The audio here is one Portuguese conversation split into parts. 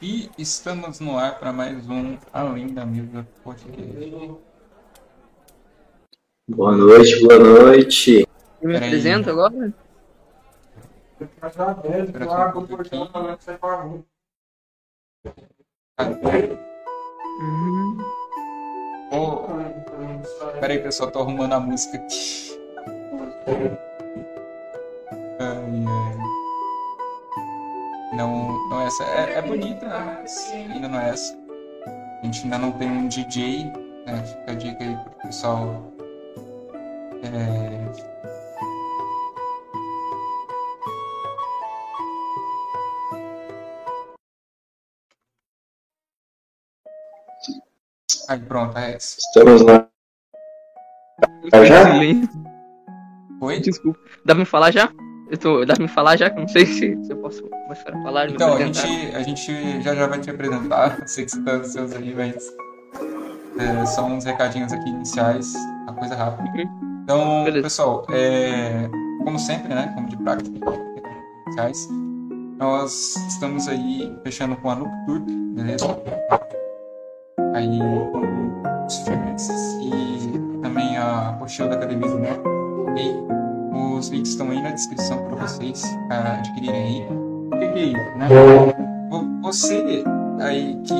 E estamos no ar para mais um Além da Mesa Podcast. Boa noite, boa noite. Eu me Peraí. apresento agora? Um. Uhum. Pera aí, pessoal, tô arrumando a música aqui. Não, não é essa. É, é bonita, mas ainda não é essa. A gente ainda não tem um DJ, né? Fica a dica aí pro pessoal. É... Aí pronto, é essa. Estamos lá. Eu já? Oi? Desculpa. Dá pra me falar já? Eu tô... Dá pra me falar já? Que eu não sei se, se eu posso começar a falar. Então, a gente, a gente já já vai te apresentar. Sei que você tá ansioso aí, mas é, só uns recadinhos aqui iniciais, uma coisa rápida. Uhum. Então, Beleza. pessoal, é, como sempre, né, como de prática, iniciais, nós estamos aí fechando com a Noob Tour, beleza? Aí, os e também a apostila da Academia do Médico. E os links estão aí na descrição para vocês ah, adquirirem aí. O que, que é isso, né? Vo- Você aí que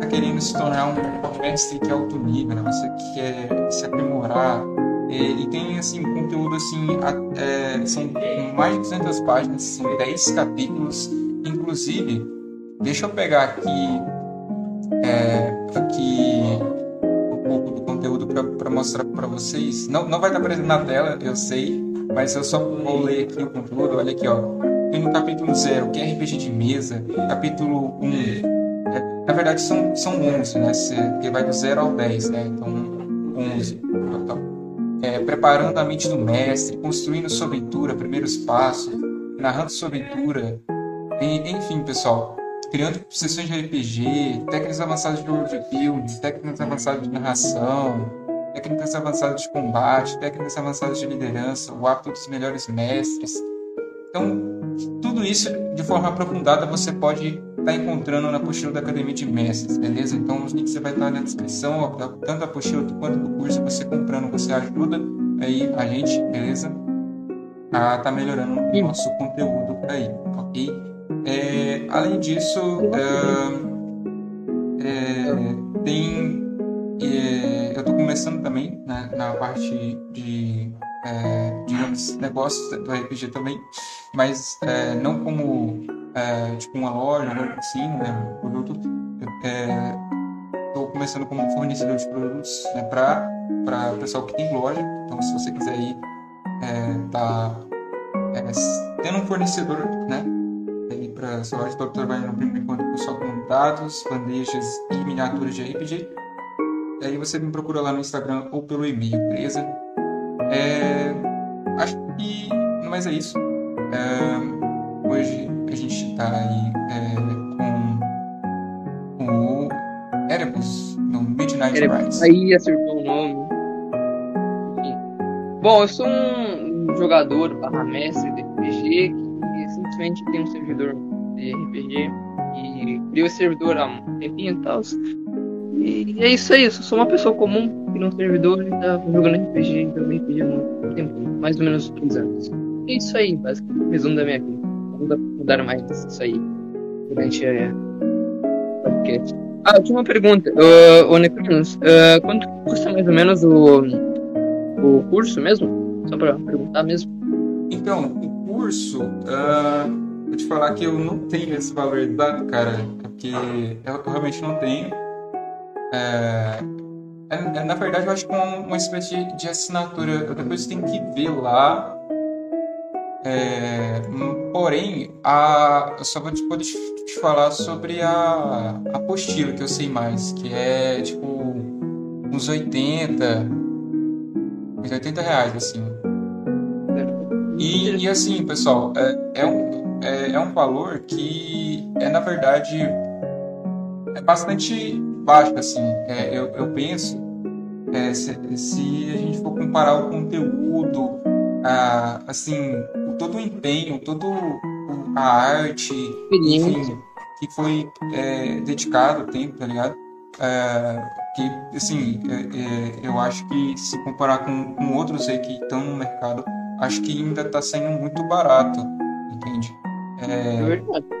tá querendo se tornar um mestre de alto nível, né? Você que quer se aprimorar é, e tem assim conteúdo assim, a- é, são mais de 200 páginas, são 10 capítulos, inclusive, deixa eu pegar aqui é, aqui um pouco do conteúdo para mostrar para vocês. Não, não vai estar aparecendo na tela, eu sei, mas eu só vou ler aqui o conteúdo. Olha aqui, ó. Tem no capítulo 0, que é RPG de mesa. Capítulo 1. Um, na verdade, são, são 11, né? Porque vai do 0 ao 10, né? Então, 11 total. É, preparando a mente do mestre, construindo sua aventura, primeiros passos, narrando sua aventura. E, enfim, pessoal, criando sessões de RPG, técnicas avançadas de world building, técnicas avançadas de narração, técnicas avançadas de combate, técnicas avançadas de liderança, o hábito dos melhores mestres. Então, tudo isso de forma aprofundada você pode estar encontrando na apostila da Academia de Mestres, beleza? Então, os links você vai estar na descrição, tanto da apostila quanto do curso. Você comprando, você ajuda aí a gente, beleza? A tá melhorando o nosso conteúdo aí, ok? É, além disso, ahn, é, tem. É, começando também né, na parte de, é, digamos, negócios do RPG também, mas é, não como é, tipo uma loja, algo assim, né, um produto. Estou começando como fornecedor de produtos né, para o pessoal que tem loja. Então, se você quiser ir, é, tá é, tendo um fornecedor, né? aí para sua loja, estou trabalhando por enquanto só com dados, bandejas e miniaturas de RPG. E aí você me procura lá no Instagram ou pelo e-mail, beleza? É, acho que no mais é isso. É, hoje a gente está aí é, com, o Erebus no Midnight Rise. Aí acertou o nome. Enfim. Bom, eu sou um jogador barra mestre de RPG que recentemente tem um servidor de RPG e criou esse servidor há um tempinho e tal. E é isso aí, eu sou uma pessoa comum que num servidor e tá jogando RPG, jogando RPG há muito tempo, mais ou menos três anos. É isso aí, basicamente, resumo da minha vida. Vamos mudar mais isso aí durante a podcast. Ah, tinha uma pergunta, uh, ô Necronos, uh, quanto custa mais ou menos o, o curso mesmo? Só pra perguntar mesmo. Então, o curso, ah, vou te falar que eu não tenho esse valor exato, cara, porque eu realmente não tenho. É, é- na verdade, eu acho que é uma, uma espécie de, de assinatura. Depois tenho que ver lá. É, porém, a, eu só vou te, te, falar sobre a, a apostila, que eu sei mais, que é tipo uns 80, uns 80 reais, assim. E, e assim, pessoal, é, é um, é, é um valor que é, na verdade, é bastante baixo, assim. É, eu, eu penso, é, se, se a gente for comparar o conteúdo, a, assim, o- todo o empenho, todo o- a arte, enfim, que foi é, dedicado tempo, tá ligado? É, que, assim, é, é, eu acho que se comparar com, com outros aí que estão no mercado, acho que ainda está saindo muito barato, entende? É verdade.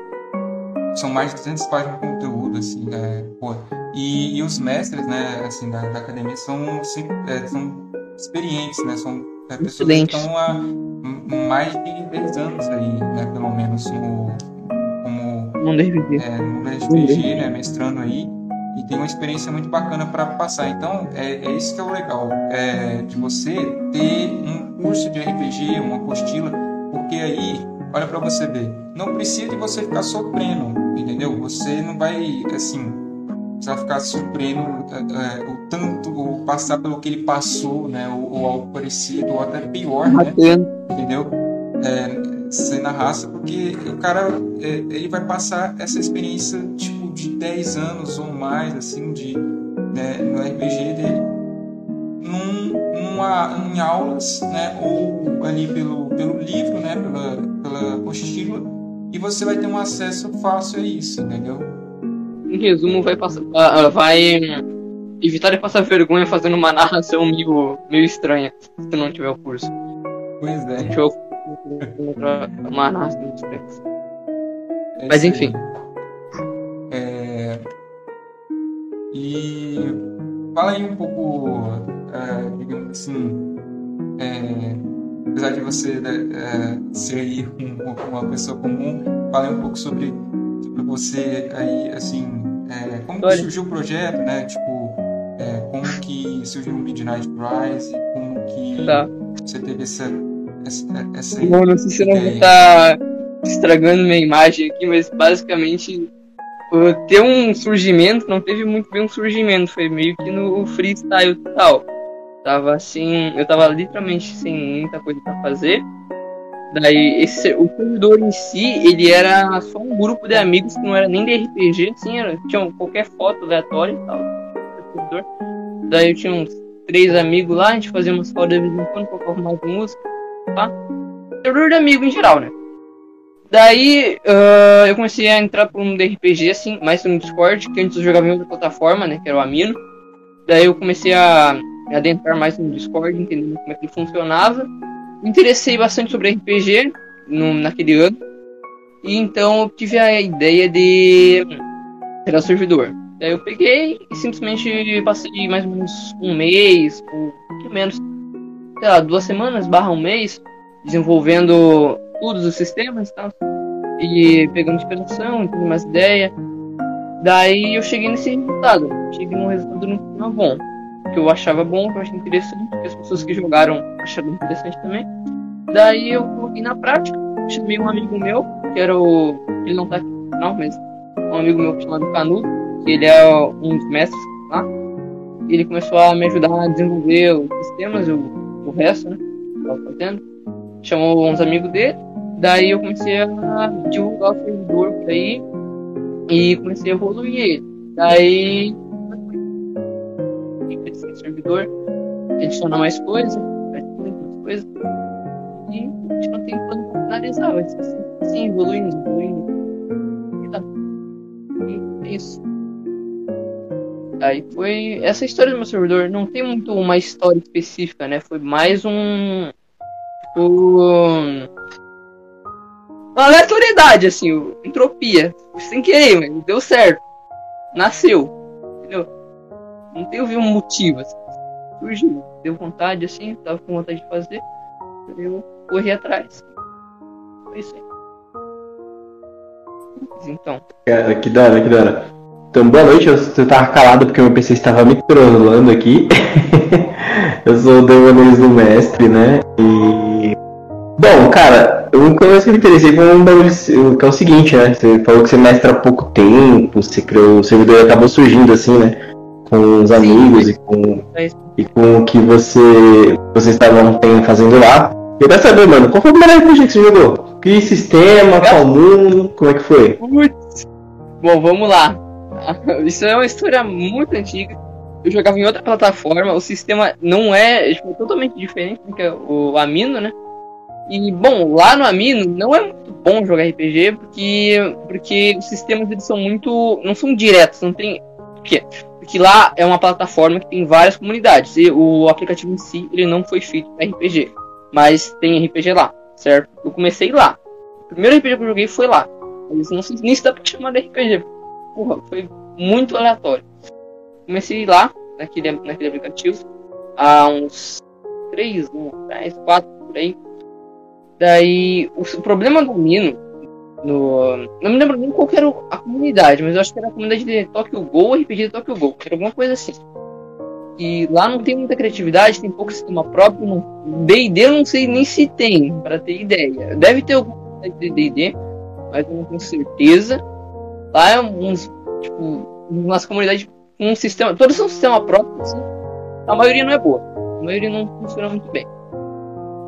São mais de 200 páginas de conteúdo, assim, né? Pô, e, e, os mestres, né, assim, da, da academia são, assim, é, são experientes, né? São é, pessoas que estão há mais de 10 anos aí, né, pelo menos, no, como... No RPG. É, no RPG, né, mestrando aí e tem uma experiência muito bacana para passar. Então, é, é, isso que é o legal é, de você ter um curso de RPG, uma apostila, porque aí, olha para você ver, não precisa de você ficar sofrendo, entendeu? Você não vai, assim, vai ficar sofrendo é, é, o tanto, ou passar pelo que ele passou, né? Ou, ou algo parecido, ou até pior, né? Entendeu? É, ser na raça, porque o cara é, ele vai passar essa experiência tipo de 10 anos ou mais assim de né, no RPG dele num, numa, em aulas, né, ou ali pelo, pelo livro, né, pela, pela apostila, e você vai ter um acesso fácil a isso, entendeu? Em resumo, vai passar, uh, vai evitar de passar vergonha fazendo uma narração meio, meio estranha se não tiver o curso. Pois é. Deixa eu uma narração é Mas enfim. É... E fala aí um pouco, é, digamos assim, é, apesar de você né, é, ser aí um, uma pessoa comum, fala aí um pouco sobre, sobre você aí, assim, é, como que surgiu o projeto, né? Tipo, é, como que surgiu o Midnight Rise, como que tá. você teve essa essa, essa Bom, não sei se não vou estar tá estragando minha imagem aqui, mas basicamente ter um surgimento não teve muito bem um surgimento, foi meio que no freestyle tal. Tava assim, eu tava literalmente sem muita coisa para fazer. Daí esse, o servidor em si, ele era só um grupo de amigos que não era nem de RPG, assim, era, tinha qualquer foto aleatória e tal. Daí eu tinha uns três amigos lá, a gente fazia umas fotos de vez em quando, mais música tá? Servidor de amigo em geral, né? Daí uh, eu comecei a entrar por um DRPG, assim, mais no Discord, que antes eu jogava em outra plataforma, né? Que era o Amino. Daí eu comecei a adentrar mais no Discord, entendendo como é que ele funcionava. Me interessei bastante sobre RPG no, naquele ano. E então eu tive a ideia de criar servidor. Daí eu peguei e simplesmente passei mais ou menos um mês, ou um pouquinho menos, sei lá, duas semanas, barra um mês, desenvolvendo todos os sistemas e tal. E pegando inspiração, tendo mais ideia. Daí eu cheguei nesse resultado. Cheguei num resultado final bom. Que eu achava bom, que eu achei interessante, que as pessoas que jogaram acharam interessante também. Daí eu coloquei na prática. Chamei um amigo meu, que era o. Ele não tá aqui final, mas um amigo meu chamado Canudo, que ele é um dos mestres lá. Ele começou a me ajudar a desenvolver os sistemas, eu o resto, né? Tava fazendo. Chamou uns amigos dele. Daí eu comecei a divulgar o servidor por aí e comecei a evoluir ele. Daí o servidor, adicionar mais coisas, mais coisas. E a gente não tem plano para finalizar, vai ser assim, evoluindo, evoluindo. E tá. E é isso. Aí foi essa história do meu servidor. Não tem muito uma história específica, né? Foi mais um. um uma aleatoriedade, assim, entropia. Sem querer, mas deu certo. Nasceu. Entendeu? Não teve um motivo, assim. Surgiu. Deu vontade, assim, tava com vontade de fazer. Eu corri atrás. Foi isso aí. Então. Cara, que da hora, que da hora. Então, boa noite. Eu, eu tava calado porque meu PC estava me trolando aqui. eu sou o Demonês do Mestre, né? E. Bom, cara, o que eu me interessei foi um bagulho que é o seguinte, né? Você falou que você mestra há pouco tempo, você criou. O servidor acabou surgindo assim, né? Com os amigos e com, e com o que você, vocês estavam fazendo lá. Eu quero saber, mano, qual foi o primeiro RPG que você jogou? Que sistema, qual mundo, como é que foi? Putz. Bom, vamos lá. Isso é uma história muito antiga. Eu jogava em outra plataforma, o sistema não é, tipo, totalmente diferente do que é o Amino, né? E, bom, lá no Amino não é muito bom jogar RPG, porque, porque os sistemas eles são muito. não são diretos, não tem. Por quê? Porque lá é uma plataforma que tem várias comunidades, e o aplicativo em si ele não foi feito para RPG, mas tem RPG lá, certo? Eu comecei lá. O primeiro RPG que eu joguei foi lá. Mas não sei nem se dá pra chamar de RPG. Porra, foi muito aleatório. Comecei lá, naquele, naquele aplicativo, há uns 3, 10, 4 por aí. Daí, o, o problema do Mino, no, não me lembro nem qual era a comunidade, mas eu acho que era a comunidade de Tokyo Go, RPG de Tokyo Go, era alguma coisa assim. E lá não tem muita criatividade, tem pouco sistema próprio. D&D eu não sei nem se tem, para ter ideia. Deve ter alguma coisa de D&D, mas eu não tenho certeza. Lá é uns, tipo, umas comunidades com um sistema, todos são sistema próprio, assim. A maioria não é boa. A maioria não funciona muito bem.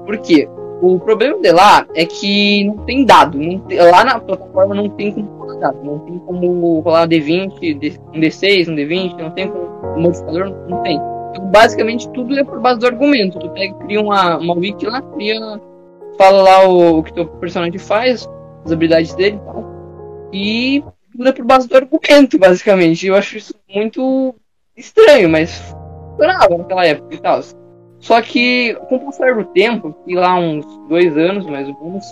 Por quê? O problema de lá é que não tem dado. Não tem, lá na plataforma não tem como rolar dado. Não tem como rolar um D20, um D6, um D20, não tem como. Modificador não tem. Então, basicamente, tudo é por base do argumento. Tu pega, cria uma, uma wiki lá, cria. Fala lá o, o que teu personagem faz, as habilidades dele e tal. E tudo é por base do argumento, basicamente. Eu acho isso muito estranho, mas funcionava naquela época e tal. Só que, com o passar do tempo, e lá uns dois anos mais ou menos,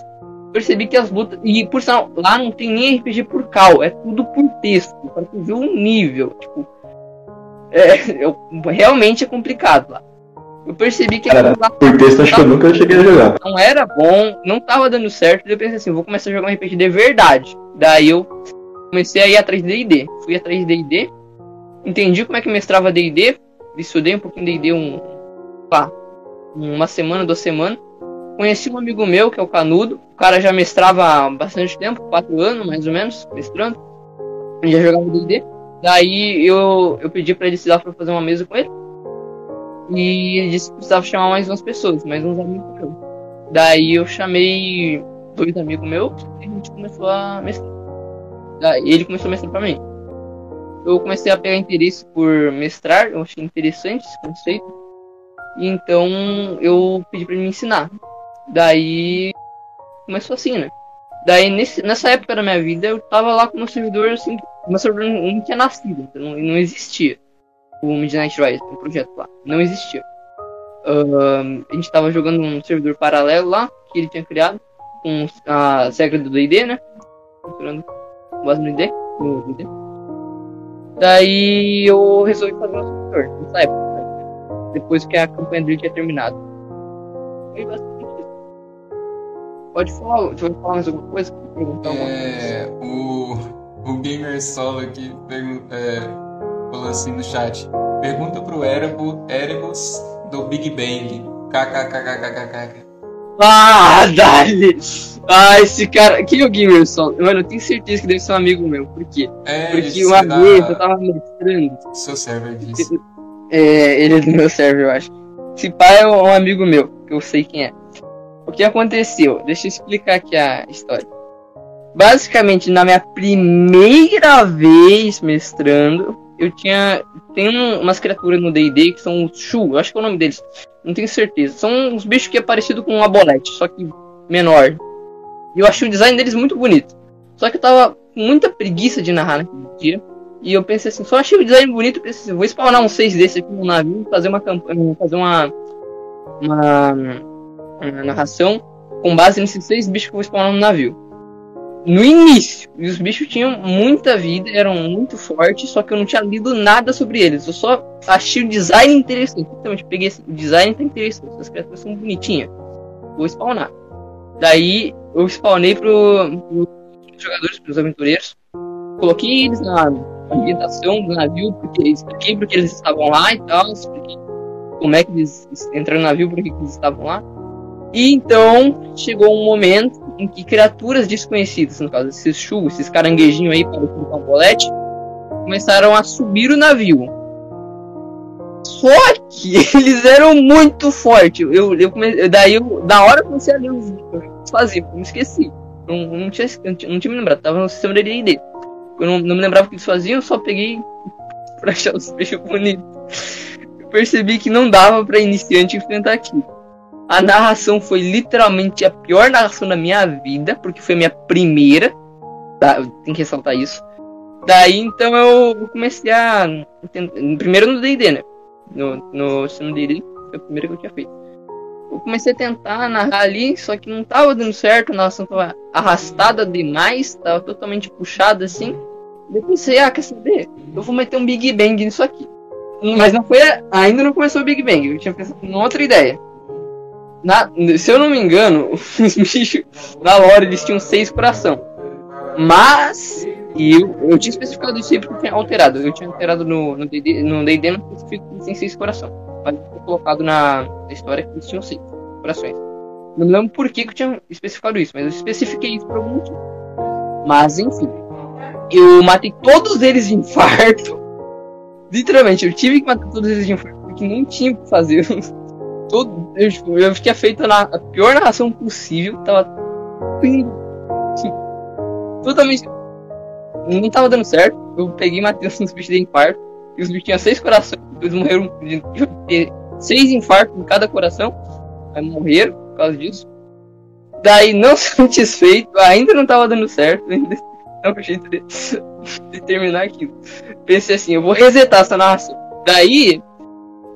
percebi que as lutas. E por sinal, lá não tem nem RPG por cal, é tudo por texto, para tu ver o nível. Tipo, é, eu, realmente é complicado lá. Eu percebi que Cara, por texto acho que eu nunca cheguei a jogar. Não era bom, não tava dando certo. Daí eu pensei assim, vou começar a jogar um RPG de verdade. Daí eu comecei a ir atrás de D&D. Fui atrás de D&D, entendi como é que mestrava D&D, estudei um pouquinho D&D um, lá, uma semana, duas semanas. Conheci um amigo meu, que é o Canudo. O cara já mestrava há bastante tempo, quatro anos mais ou menos, mestrando. Ele já jogava D&D. Daí eu, eu pedi para ele se dar para fazer uma mesa com ele. E ele disse que precisava chamar mais umas pessoas, mais uns amigos meus. Daí eu chamei dois amigos meus e a gente começou a mestrar. Daí ele começou a mestrar pra mim. Eu comecei a pegar interesse por mestrar, eu achei interessante esse conceito. Então eu pedi para ele me ensinar. Daí começou assim, né? Daí nesse, nessa época da minha vida eu tava lá com meu servidor assim, meu servidor não tinha nascido, então não, não existia. O Midnight Rise, o projeto lá, não existia. Uh, a gente tava jogando um servidor paralelo lá, que ele tinha criado, com a regra do D&D, né? Com base no D&D. Daí eu resolvi fazer um servidor, nessa época depois que a campanha dele tinha terminado. Foi bastante isso. Pode falar, deixa eu falar mais alguma coisa? Perguntar é, o, o Gamer Solo aqui é, falou assim no chat. Pergunta pro Erebus, Erebus do Big Bang. KKKKKKK. Ah, Dali! Ah, esse cara. Quem é o Gamerson? Mano, eu tenho certeza que deve ser um amigo meu. Por quê? É, Porque uma vez eu tava mestrando. Seu server disse. É, ele é do meu server, eu acho. Esse pai é um amigo meu, que eu sei quem é. O que aconteceu? Deixa eu explicar aqui a história. Basicamente, na minha primeira vez mestrando, eu tinha. Tem um, umas criaturas no DD que são os Shu, acho que é o nome deles. Não tenho certeza. São uns bichos que é parecido com um abolete, só que menor. E eu achei o design deles muito bonito. Só que eu tava com muita preguiça de narrar naquele dia. E eu pensei assim, só achei o design bonito, pensei assim, vou spawnar um 6 desse aqui no navio, fazer uma campanha, fazer uma, uma, uma narração com base nesses seis bichos que eu vou spawnar no navio. No início, e os bichos tinham muita vida, eram muito fortes, só que eu não tinha lido nada sobre eles. Eu só achei o design interessante. Então, eu peguei esse, o design tá interessante, as criaturas são bonitinhas. Vou spawnar. Daí eu spawnei pro, pro jogadores, pros aventureiros. Coloquei eles na, ambientação do navio, porque expliquei porque eles estavam lá e tal, expliquei como é que eles entraram no navio, porque eles estavam lá. E então chegou um momento em que criaturas desconhecidas, no caso esses chuvos, esses caranguejinhos aí, para o cambolete, começaram a subir o navio. Só que eles eram muito fortes. Eu, eu comecei, daí, eu, da hora eu comecei a ler os faziam, eu me esqueci. Não, não, tinha, não, tinha, me lembrado, tava no sistema de. Eu não, não me lembrava o que eles faziam, só peguei pra achar os peixes bonitos. Eu percebi que não dava pra iniciante enfrentar aquilo. A narração foi literalmente a pior narração da minha vida, porque foi a minha primeira. Tá? Tem que ressaltar isso. Daí então eu comecei a. Primeiro no DD, né? No, no, no DD foi o primeiro que eu tinha feito. Eu comecei a tentar narrar ali, só que não tava dando certo, a narração tava arrastada demais, tava totalmente puxada assim. Eu pensei, ah, quer saber? Eu vou meter um Big Bang nisso aqui. Mas não foi. Ainda não começou o Big Bang, eu tinha pensado em outra ideia. Na, se eu não me engano, os bichos na lore eles tinham seis coração. Mas. E eu, eu tinha especificado isso aí porque eu tinha alterado. Eu tinha alterado no DD, no DD não especifico seis coração. Mas eu tinha colocado na, história que eles tinham seis corações. Não lembro por que, que eu tinha especificado isso, mas eu especifiquei isso por algum motivo. Mas enfim. Eu matei todos eles de infarto. Literalmente, eu tive que matar todos eles de infarto, porque não tinha o que fazer. Todo, eu, tipo, eu fiquei feito na a pior narração possível. Tava. Totalmente. Não tava dando certo. Eu peguei e matei uns bichos de infarto. E os bichos tinham seis corações. Eles morreram de seis infartos em cada coração. Aí morreram por causa disso. Daí, não satisfeito, ainda não tava dando certo. Ainda o jeito de, de terminar aquilo. Pensei assim, eu vou resetar essa narração. Daí,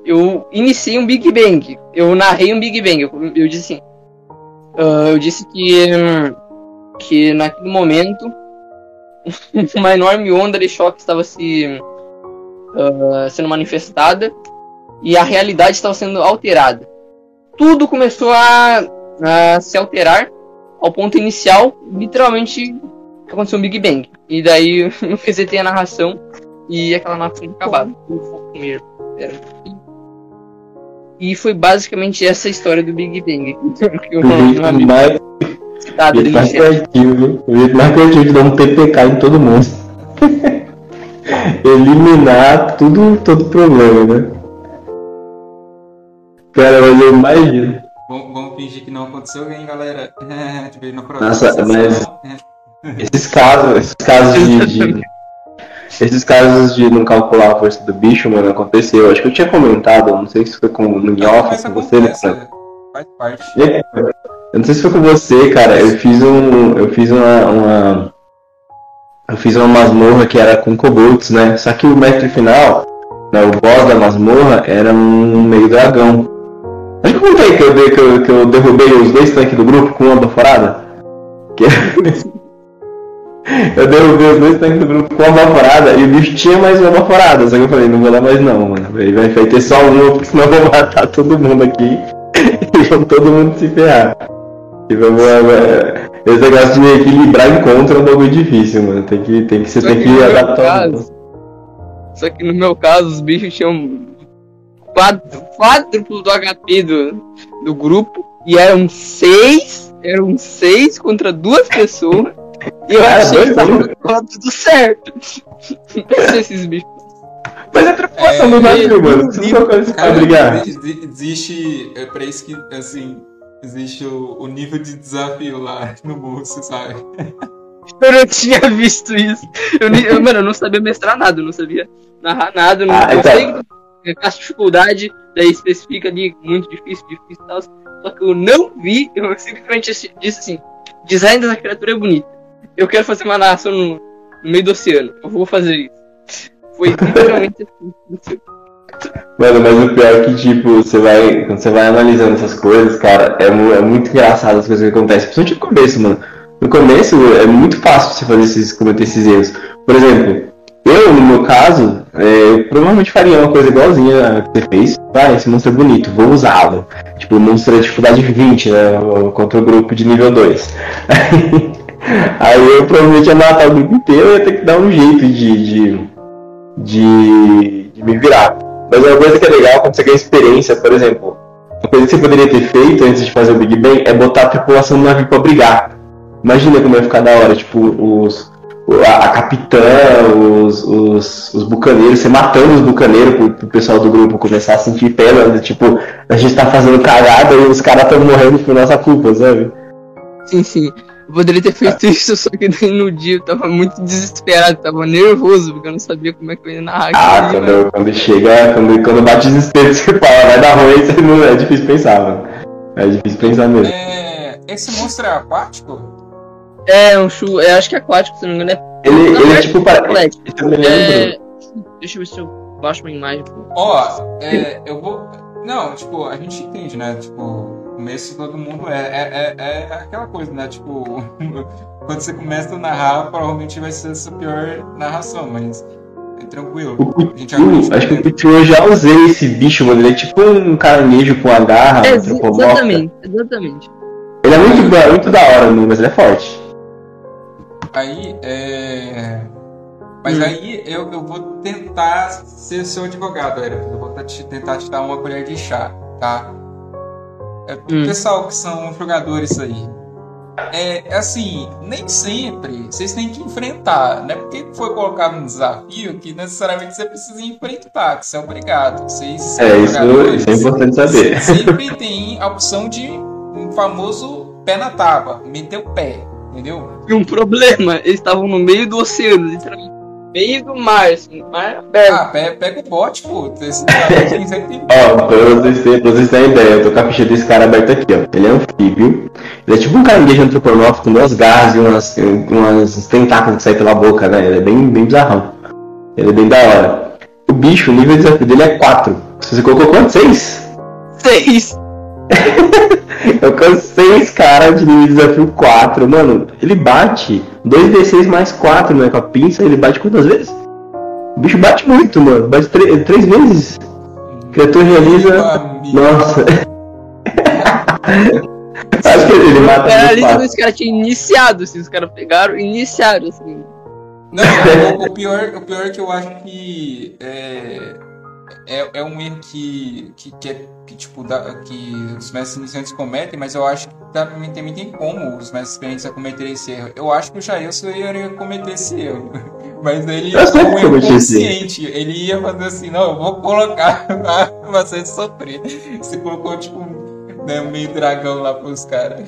eu iniciei um Big Bang. Eu narrei um Big Bang. Eu, eu disse assim. Uh, eu disse que. Que naquele momento. uma enorme onda de choque estava se. Uh, sendo manifestada. E a realidade estava sendo alterada. Tudo começou a, a se alterar ao ponto inicial, literalmente aconteceu um Big Bang. E daí eu resetei a narração e aquela narração acabava. Era e foi basicamente essa história do Big Bang. que o jeito mais, tá jeito mais criativo, viu? O jeito mais criativo de dar um TPK em todo mundo. Eliminar tudo, todo problema, né? Cara, mas eu imagino. Vamos, vamos fingir que não aconteceu, hein, galera? Nossa, mas esses casos, esses casos de, de esses casos de não calcular a força do bicho, mano, aconteceu. Acho que eu tinha comentado, não sei se foi com o Nhofa, com você, né? Faz parte. Eu não sei se foi com você, cara. Eu fiz um. Eu fiz uma. uma eu fiz uma masmorra que era com kobolds, né? Só que o mestre final, né, o boss da masmorra, era um meio dragão. Acho que eu contei que eu, que eu, que eu derrubei os dois tanques do grupo com uma baforada. Que... Eu derrubei os dois tanques do grupo com uma baforada e o bicho tinha mais uma baforada. Só que eu falei, não vou dar mais não, mano. Vai, vai ter só uma, porque senão eu vou matar todo mundo aqui e vão todo mundo se ferrar. E vamos, esse negócio de equilibrar encontro é um bagulho difícil, mano. Tem que, tem que, você tem que, que adaptar. Caso, só que no meu caso, os bichos tinham quatro, quádruplo do HP do, do grupo e eram seis, eram seis contra duas pessoas. E eu achei que tava tudo certo. Não esses bichos. Mas é tripulação é, do navio, mano. Você não pra brigar. Existe. É pra isso que, assim. Existe o, o nível de desafio lá no você sabe? Eu não tinha visto isso. Eu, eu, mano, eu não sabia mestrar nada, eu não sabia narrar nada. Eu não, ah, eu então. sei que a dificuldade, daí especifica ali muito difícil, difícil e tal. Só que eu não vi, eu simplesmente disse assim: design dessa criatura é bonito eu quero fazer uma narração no, no meio do oceano. Eu vou fazer isso. Foi literalmente assim. Mano, mas o pior é que, tipo, você vai. Quando você vai analisando essas coisas, cara, é, é muito engraçado as coisas que acontecem. Principalmente no começo, mano. No começo é muito fácil você fazer esses, cometer esses erros. Por exemplo, eu, no meu caso, é, eu provavelmente faria uma coisa igualzinha que você fez. Vai, esse monstro é bonito, vou usá-lo. Tipo, o monstro é dificuldade 20, né? Contra o grupo de nível 2. Aí eu provavelmente ia matar o grupo inteiro e ia ter que dar um jeito de, de, de, de me virar. Mas uma coisa que é legal quando você ganha experiência, por exemplo, uma coisa que você poderia ter feito antes de fazer o Big Bang é botar a tripulação no navio pra brigar. Imagina como ia ficar da hora, tipo, os, a, a capitã, os, os, os bucaneiros, você matando os bucaneiros pro, pro pessoal do grupo começar a sentir pena, tipo, a gente tá fazendo cagada e os caras estão morrendo por nossa culpa, sabe? Sim, sim. Eu poderia ter feito isso, só que no dia eu tava muito desesperado, tava nervoso, porque eu não sabia como é que eu ia narrar Ah, quando, quando chega, quando, quando bate desespero, você fala, vai dar ruim, você não, é difícil pensar, mano. É difícil pensar mesmo. É, esse monstro é aquático? É, um chu. É, acho que é aquático, se não me engano. É... Ele, Na ele é tipo. Para... atlético. Eu me lembro. É... Deixa eu ver se eu baixo uma imagem. Ó, é, eu vou. Não, tipo, a gente entende, né? Tipo, começo todo mundo é, é, é, é aquela coisa, né? Tipo, quando você começa a narrar, provavelmente vai ser a sua pior narração, mas é tranquilo. O A gente acredita acho que o. Pichu eu já usei esse bicho, mano. Ele é tipo um caranguejo com a garra, É, exatamente, exatamente. Ele é muito, da- muito da hora, mas ele é forte. Aí, é. Mas Hum. aí eu, eu vou tentar ser seu advogado, Eric. Eu vou te- tentar te dar uma colher de chá, tá? É, Hum. Pessoal que são jogadores aí. É é assim, nem sempre vocês têm que enfrentar, não é porque foi colocado um desafio que necessariamente você precisa enfrentar, que você é obrigado. Vocês É, isso, isso é importante saber. sempre tem a opção de um famoso pé na tábua, meter o pé, entendeu? E um problema, eles estavam no meio do oceano, literalmente. Meio do mar, assim, mar aberto. Ah, pe- pega o bote, pô. Esse cara tem sempre tem Ó, pra vocês, terem, pra vocês terem ideia, eu tô com a ficha desse cara aberta aqui, ó. Ele é anfíbio. Ele é tipo um caranguejo antropomórfico com duas garras e umas, umas tentáculos que saem pela boca, né? Ele é bem, bem bizarrão. Ele é bem da hora. O bicho, o nível de desafio dele é 4. Você colocou quanto? 6? Seis. Eu com 6 caras de nível de desafio 4. Mano, ele bate 2d6 mais 4, né? Com a pinça, ele bate quantas vezes? O bicho bate muito, mano. Bate 3 vezes. Criatura realiza. Nossa. Acho que ele mata Era muito ali fácil. que os caras tinham iniciado, assim, os caras pegaram e iniciaram, assim. Não, o, o pior, o pior é que eu acho que é, é, é um erro que, que, que, é, que, tipo, dá- que os mestres iniciantes cometem, mas eu acho que também, também tem como os mestres experientes a cometer esse erro. Eu acho que o Jailson iria cometer esse erro. Mas ele é um erro consciente. Ele ia fazer assim, não, eu vou colocar pra você sofrer. Você colocou, tipo, né, um meio dragão lá pros caras.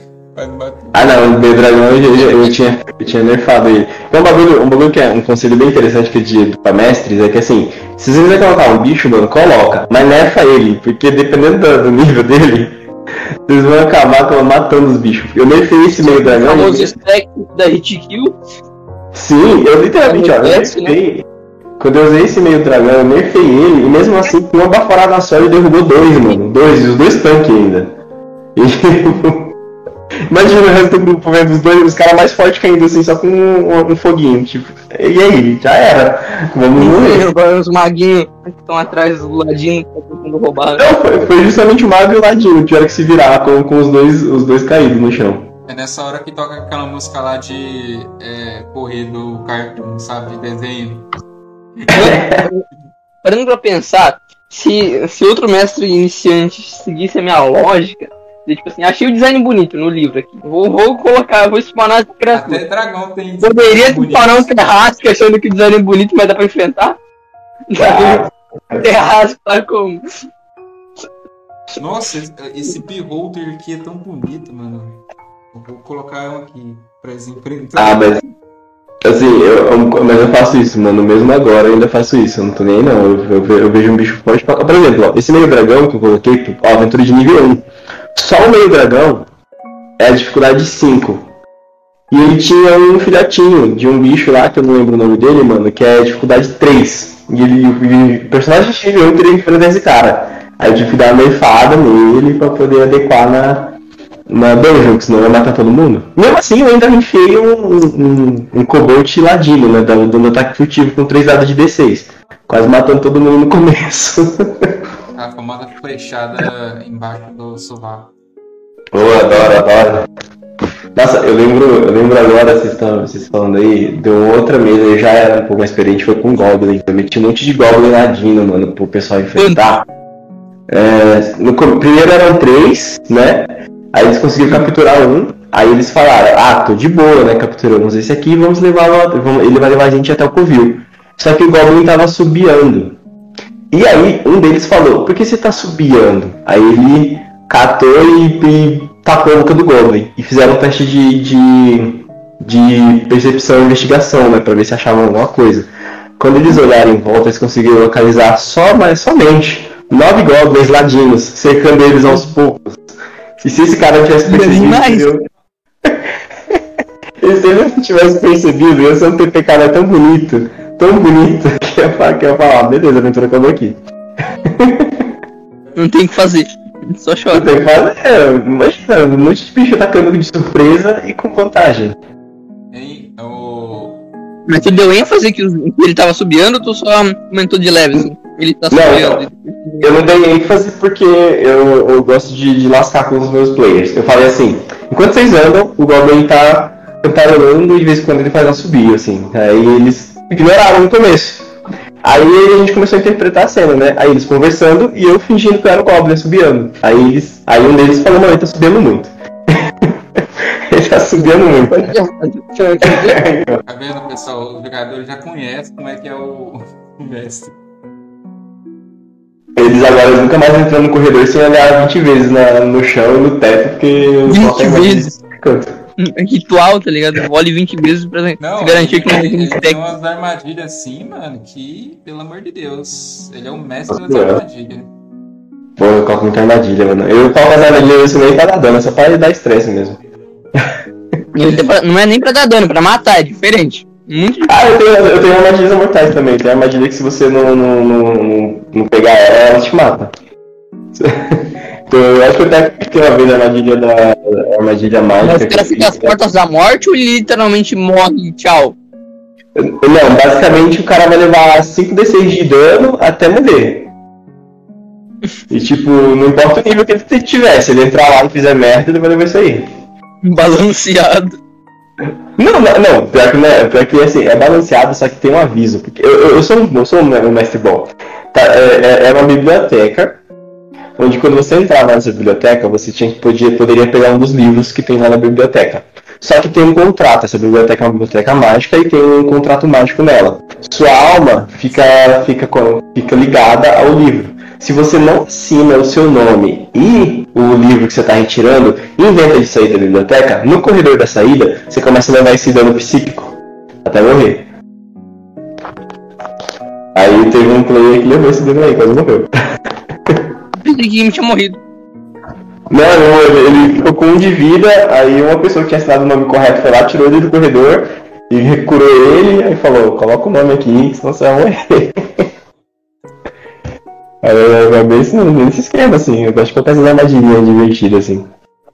Ah não, o Bedragão eu, eu, eu tinha, eu tinha nerfado ele. Tem um bagulho, um bagulho que é um conselho bem interessante que eu digo pra mestres é que assim, se você quiser colocar um bicho, mano, coloca, mas nerfa ele, porque dependendo do, nível dele, vocês vão acabar matando os bichos. Eu nerfei esse meio dragão. famoso stack da hit kill. Sim, eu literalmente, ó, eu né? nerfei. Quando eu usei esse meio dragão, eu nerfei ele, e mesmo assim, com uma baforada só, ele derrubou dois, mano. Dois, e os dois tanques ainda. E, Imagina o resto do grupo vendo os dois, os caras mais fortes que ainda, assim, só com um, um foguinho, tipo. E aí, já era. Vamos morrer. Agora os maguinhos que estão atrás do ladinho que estão tentando roubar. Não, foi, foi justamente o Mago e o Ladino, tiveram que se virar com, com os, dois, os dois caídos no chão. É nessa hora que toca aquela música lá de é, correr do cartoon, sabe? De desenho. Parando pra pensar, se, se outro mestre iniciante seguisse a minha lógica, tipo assim, achei o design bonito no livro aqui. Vou, vou colocar, vou spawnar essa criatura. Até dragão tem. Poderia spawnar um terrasco achando que o design é bonito, mas dá pra enfrentar? terrasco tá como? Nossa, esse- beholder aqui é tão bonito, mano. Eu vou colocar um aqui pra eles enfrentarem. Ah, mas. Assim, eu, eu- mas eu faço isso, mano. Mesmo agora eu ainda faço isso. Eu não tô nem aí, não. Eu, eu eu vejo um bicho forte pra. Por exemplo, ó, esse meio dragão que eu coloquei, ó, aventura de nível 1. Só o meio dragão é a dificuldade 5. E ele tinha um filhotinho de um bicho lá, que eu não lembro o nome dele, mano, que é dificuldade 3. E ele, o personagem nível 1 teria que enfrentar esse cara. Aí eu tive que dar uma nerfada nele pra poder adequar na, na dungeon, que senão vai matar todo mundo. Mesmo assim, eu ainda enfiei um, um, um Cobalt ladino, né? Dando, dando ataque furtivo com 3 dados de D6. Quase matando todo mundo no começo. A famosa flechada embaixo do sovaco. Pô, adoro, adoro. Nossa, eu lembro, eu lembro agora, vocês estão vocês falando aí, de outra mesa, eu já era um pouco mais experiente, foi com Goblin. Eu meti um monte de Goblin ladino, mano, pro pessoal enfrentar. É, no primeiro eram três, né? Aí eles conseguiram capturar um. Aí eles falaram, ah, tô de boa, né? Capturamos esse aqui, vamos levar ele vai levar a gente até o covil. Só que o Goblin tava subiando. E aí um deles falou, por que você tá subiando? Aí ele catou e, e tacou a boca do Goblin. E fizeram um teste de, de, de percepção e investigação, né? Pra ver se achavam alguma coisa. Quando eles olharam em volta, eles conseguiram localizar só, mas somente nove goblins ladinos, cercando eles aos poucos. E se esse cara tivesse percebido, Demais. entendeu? E se ele não tivesse percebido, ia ser um TPK tão bonito, tão bonito, que eu ia falar, que eu falar, ah, beleza, a aventura acabou aqui. Não tem o que fazer. Só chora. tenho que fazer, é, imagina, um monte de bicho atacando de surpresa e com vantagem. O... Mas tu deu ênfase que, ele tava subiando ou tu só aumentou de leve, assim? Ele tá Não, subiando. Eu não dei ênfase porque eu, eu gosto de, de lascar com os meus players. Eu falei assim, enquanto vocês andam, o Goblin tá cantarolando e de vez em quando ele faz um subir, assim. Aí eles ignoraram no começo. Aí a gente começou a interpretar a cena, né? Aí eles conversando e eu fingindo que eu era o Goblin subiando. Aí eles. Aí um deles falou, não, ele tá subindo muito. ele tá subindo muito. Tá vendo, pessoal? Os jogadores já conhecem como é que é o, o mestre. Eles agora nunca mais entram no corredor sem olhar 20 vezes na- no chão e no teto, porque os 20 botam mais vezes? canto. Ritual, tá ligado? Olhe 20 vezes pra Não, se garantir que não tem ele tem umas armadilhas assim, mano, que, pelo amor de Deus, ele é o mestre das armadilhas. Pô, eu coloco muita armadilha, mano. Eu coloco as armadilhas assim nem pra dar dano, é só pra dar estresse mesmo. Não é nem pra dar dano, é pra matar, é diferente. Muito. Ah, eu tenho, eu tenho armadilhas mortais também. Tem armadilha que se você não, não, não, não, não pegar ela, ela te mata. Então, eu acho que eu até tenho uma vez a armadilha da a armadilha mágica. Mas o cara fica às né? portas da morte ou ele literalmente morre e tchau? Não, basicamente o cara vai levar 5d6 de dano até morrer. E tipo, não importa o nível que ele tiver, se ele entrar lá e fizer merda, ele vai levar isso aí. Balanceado. Não, não, não, pior que, não é, pior que assim, é balanceado, só que tem um aviso. Porque eu, eu, sou, um- eu sou um mestre bom. Tá, é, é- é uma biblioteca, onde quando você entrava nessa biblioteca, você tinha, podia, poderia pegar um dos livros que tem lá na biblioteca. Só que tem um contrato, essa biblioteca é uma biblioteca mágica e tem um contrato mágico nela. Sua alma fica, fica, fica ligada ao livro. Se você não assina o seu nome e o livro que você está retirando, inventa de sair da biblioteca, no corredor da saída, você começa a levar esse dano psíquico até morrer. Aí teve um player que levou esse dano aí, quase morreu. Pensei que tinha morrido. Não, não, ele, ele ficou com um de vida, aí uma pessoa que tinha assinado o nome correto foi lá, tirou ele do corredor e recurou ele, aí falou, coloca o nome aqui, senão você vai morrer. Aí eu é bem esse, nesse esquema, assim, eu gosto de colocar essas armadilhinhas divertidas, assim.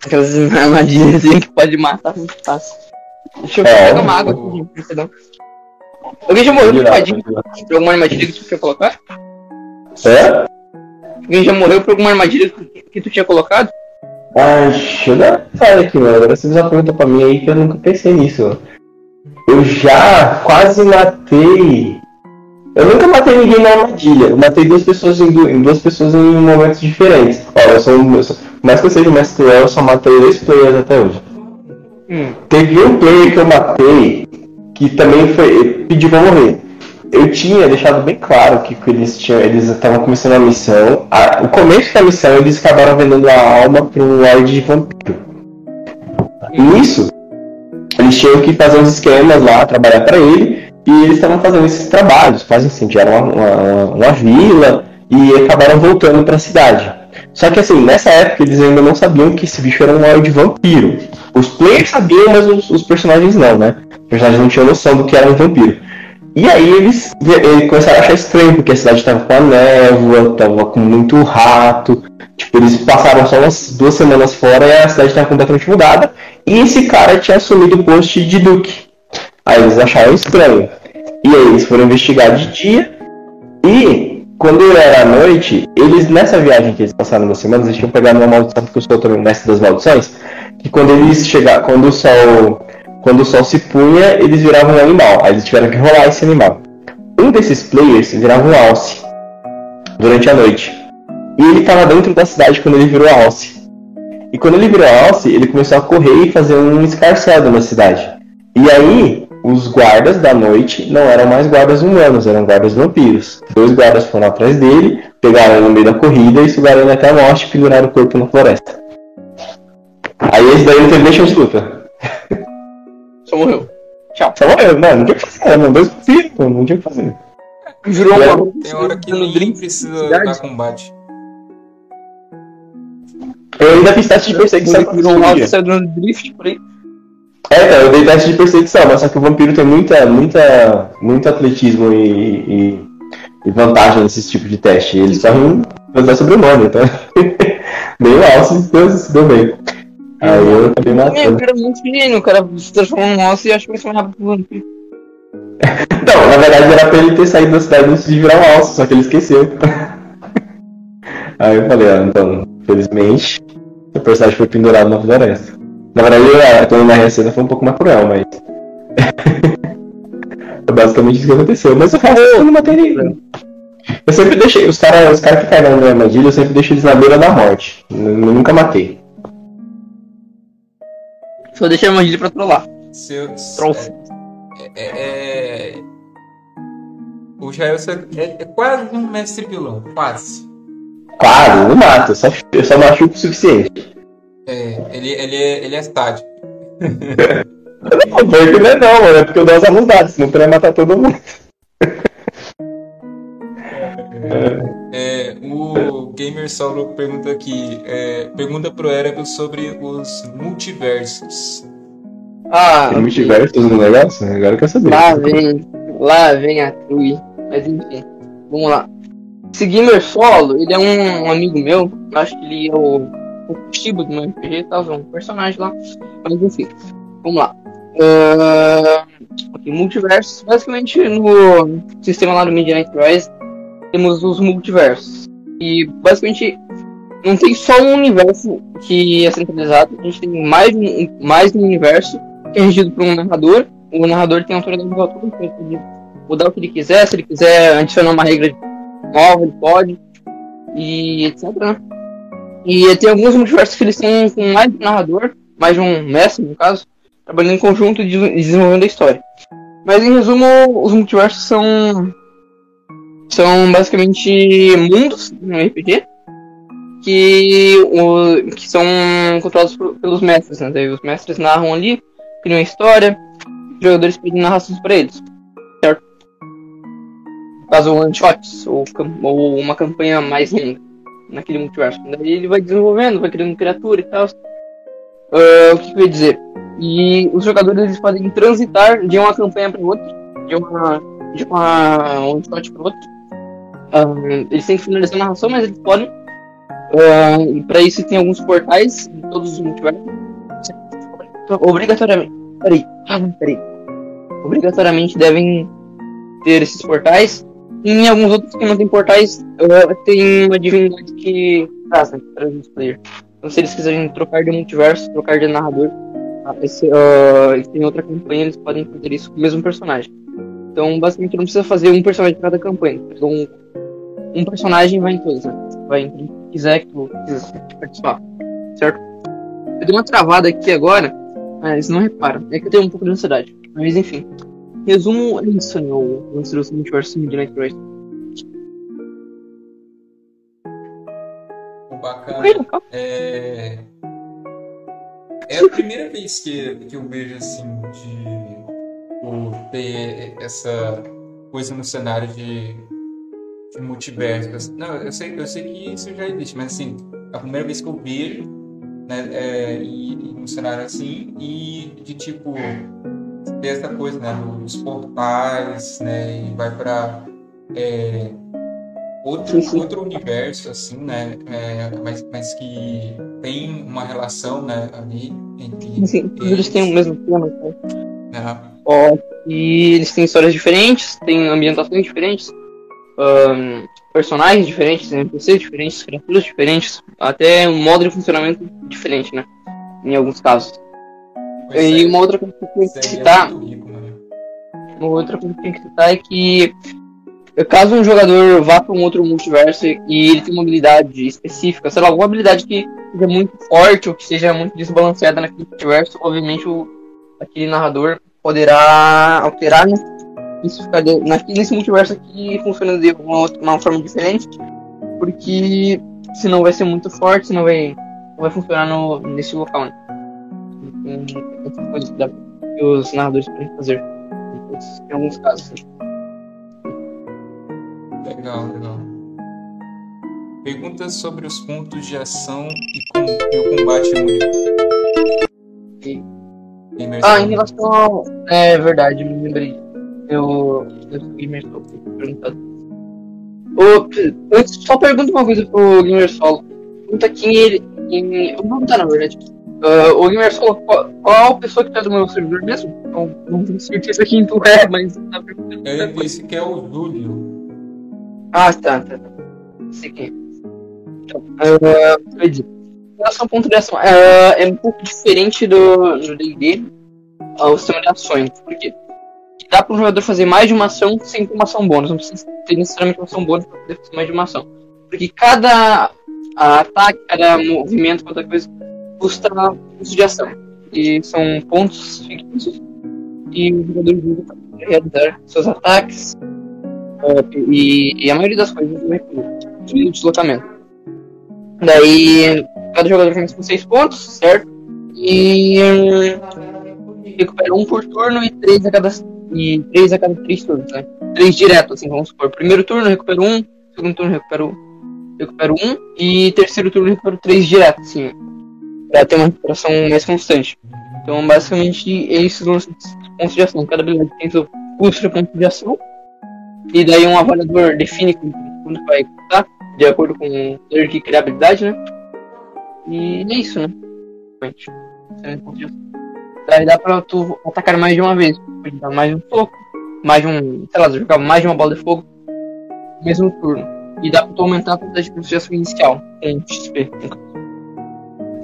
Aquelas armadilhas assim que pode matar muito fácil. Deixa eu É. pegar uma água aqui, perdão. Alguém já morreu por armadilha? Alguma armadilha que tu tinha colocado? É? Alguém já morreu por alguma armadilha que tu tinha colocado? Ah, deixa eu dar uma olhada aqui, mano. Agora você fez uma pergunta pra mim aí que eu nunca pensei nisso. mano. Eu já quase matei. Eu nunca matei ninguém na armadilha. Eu matei duas pessoas em, du- duas pessoas em momentos diferentes. Ó, eu sou, eu sou mais que eu seja mestre eu só matei dois players até hoje. Hum. Teve um player que eu matei que também foi pediu pra morrer. Eu tinha deixado bem claro que eles tinham, eles estavam começando a missão. A- o começo da missão eles acabaram vendendo a alma para um lord de vampiro. Nisso, eles tinham que fazer uns esquemas lá, trabalhar para ele, e eles estavam fazendo esses trabalhos, quase incendiaram uma, uma, uma vila e acabaram voltando para a cidade. Só que assim, nessa época eles ainda não sabiam que esse bicho era um lord vampiro. Os players sabiam, mas os, os personagens não, né? Os personagens não tinham noção do que era um vampiro. E aí eles, eles começaram a achar estranho, porque a cidade tava com a névoa, tava com muito rato. Tipo, eles passaram só umas duas semanas fora e a cidade tava completamente mudada. E esse cara tinha assumido o posto de Duque. Aí eles acharam estranho. E aí eles foram investigar de dia. E quando era noite, eles nessa viagem que eles passaram duas semanas, eles tinham pegado uma maldição, porque eu sou também mestre das maldições. Que quando eles chegaram, quando o sol quando o sol se punha, eles viravam um animal. Aí eles tiveram que rolar esse animal. Um desses players virava um alce durante a noite. E ele estava dentro da cidade quando ele virou alce. E quando ele virou alce, ele começou a correr e fazer um escarcelo na cidade. E aí, os guardas da noite não eram mais guardas humanos, eram guardas vampiros. Dois guardas foram atrás dele, pegaram ele no meio da corrida e sugaram ele até a morte e penduraram o corpo na floresta. Aí esse daí não teve nem chance de luta. Só morreu. Tchau. Só morreu, mano, não tinha o que fazer, mano, dois mano, não tinha o que fazer. Virou uma. Tem hora que no nem drink precisa dar combate. Eu ainda fiz teste de perseguição pra Virou um alto, dia. saiu dando drift por aí. É, cara, eu dei teste de perseguição, mas só que o vampiro tem muita, muita, muito atletismo e, e, e vantagem nesse tipo de teste. Eles correm fazer sobrenome, então. Nem o Alce se deu, se deu bem. Aí eu acabei É, o matando. cara é muito gênio, o cara se transformou num alce e acho que vai ser mais rápido que o vampiro. Não, na verdade era pra ele ter saído da cidade antes de virar um alce, só que ele esqueceu. Aí eu falei, ah, então, felizmente, o personagem foi pendurado na floresta. Na verdade, a quando na cena foi um pouco mais cruel, mas. é basicamente isso que aconteceu. Mas eu faço eu não matei ninguém. Eu sempre deixei, os caras os cara que caem na minha armadilha, eu sempre deixo eles na beira da morte. Eu nunca matei. Só deixei a armadilha pra trollar. Seu, Troll. é, é, é- O Jael é, é quase um mestre vilão, quase. Quase, não mato, eu só, eu só machuco o suficiente. É, ele, ele, é, ele é estádio. Não, foi que não é não, mano, é porque eu dou as alunadas, senão eu matar todo mundo. É, o Gamer Solo pergunta aqui, é, pergunta pro Erebus sobre os multiversos. Ah, Tem multiversos no negócio? Agora eu quero saber. lá vem, lá vem a Trui. Mas enfim, vamos lá. Esse gamer solo, ele é um, um amigo meu, acho que ele é o, o Shiba do meu RPG é um personagem lá. Mas enfim, vamos lá. Ah, ok, multiversos, basicamente no sistema lá do Midnight Rise, temos os multiversos. E basicamente não tem só um universo que é centralizado, a gente tem mais, um- mais um universo que é regido por um narrador. O narrador tem autoridade de ele pode mudar o que ele quiser, se ele quiser adicionar uma regra nova, ele pode, e etc. né? E tem alguns multiversos que eles têm com mais um narrador, mais um mestre, no caso, trabalhando em conjunto e des- desenvolvendo a história. Mas em resumo, os multiversos são são basicamente mundos no RPG que, o, que são controlados por- pelos mestres, né? Os mestres narram ali, criam a história, os jogadores pedem narrações para eles, certo? No caso, one-shots, ou, ou uma campanha mais longa naquele multiverso. Daí ele vai desenvolvendo, vai criando criatura e tal. Ah, o que, que eu ia dizer? E os jogadores eles podem transitar de uma campanha para outra, de uma, de uma one-shot para outra. Ah, eles têm que finalizar a narração, mas eles podem. Ah, e para isso tem alguns portais em todos os multiversos. Obrigatoriamente. Peraí. Ah, peraí. Obrigatoriamente devem ter esses portais. E em alguns outros que não tem portais, ah, tem uma divindade que traz, né? Traz os player. Então se eles quiserem trocar de multiverso, trocar de narrador, ah, esse, e tem outra campanha, eles podem fazer isso com o mesmo personagem. Então basicamente não precisa fazer um personagem para cada campanha. Então, um, personagem vai em todas, né? Vai em quem quiser que tu quiser participar. Certo? Eu dei uma travada aqui agora, mas não repara. É que eu tenho um pouco de ansiedade. Mas enfim. Resumo é isso, né? O lance do multiverso Midnight. O bacana é. É a primeira vez que, que eu vejo assim de ter essa coisa no cenário de, de multiversos. Não, eu sei, eu sei que isso já existe, mas assim, é a primeira vez que eu vejo né, é, e, e um cenário assim e de tipo ter essa coisa né, dos portais né, e vai para outro, Sim, sim. outro universo assim né é, mas, mas que tem uma relação né, ali entre Sim, todos eles têm o mesmo tema. Né? né, Ó, e eles têm histórias diferentes, têm ambientações diferentes, ahn, personagens diferentes, NPCs diferentes, criaturas diferentes, até um modo de funcionamento diferente, né? Em alguns casos. pois E é, uma outra coisa que eu tenho que citar, rico, mano. uma outra coisa que eu que citar é que caso um jogador vá para um outro multiverso e ele tem uma habilidade específica, sei lá, alguma habilidade que seja muito forte ou que seja muito desbalanceada naquele multiverso, obviamente o, aquele narrador poderá alterar, né? Isso de- naquele, nesse multiverso aqui funciona de uma, uma forma diferente, porque senão vai ser muito forte, senão vai, não vai funcionar no, nesse local, né? Então, que, os narradores podem fazer em alguns casos. legal legal Perguntas sobre os pontos de ação e, com, e o combate único. E- Imersão. Ah, em relação ao. É verdade, me lembrei. Eu. Eu sou gamer solo. perguntado. Ô, P- Antes, só pergunta uma coisa pro Gamer Solo. Pergunta quem ele. Quem, vou perguntar, na verdade. Ah, ô Gamer Solo, qual, qual a pessoa que tá do meu servidor mesmo? Não, não tenho certeza quem tu é, mas tá perguntando. Eu disse que é o Júlio. Ah, tá, tá. tá. Sei quem é. Então, ia dizer, em relação ao ponto de ação, ah, é um pouco diferente do D&D, ah, o sistema de ações. Por quê? Dá para um jogador fazer mais de uma ação sem ter uma ação bônus. Não precisa ter necessariamente uma ação bônus para poder fazer mais de uma ação. Porque cada ataque, cada movimento, cada coisa, custa custo de ação. E são pontos fictícios e o jogador usa para realizar seus ataques, e, e a maioria das coisas de deslocamento. Daí, cada jogador começa com 6 pontos, certo? E hum, recupera um por turno e 3 a cada e três a cada 3 turnos, né? 3 direto, assim, vamos supor. Primeiro turno recupero 1, um, segundo turno recupero recupero 1 um, e terceiro turno recupero 3 direto, assim, pra ter uma recuperação mais constante. Então, basicamente, esses são os pontos de ação. Cada habilidade tem seu custo de ponto de ação. E daí um avaliador define quando vai executar, de acordo com o player que cria a habilidade, né? E é isso, né? Basicamente. Esse é o ponto de ação. Daí dá pra tu atacar mais de uma vez. Pode dar mais um soco, mais um. sei lá, jogar mais de uma bola de fogo no mesmo turno. E dá pra tu aumentar a quantidade de ação inicial com XP.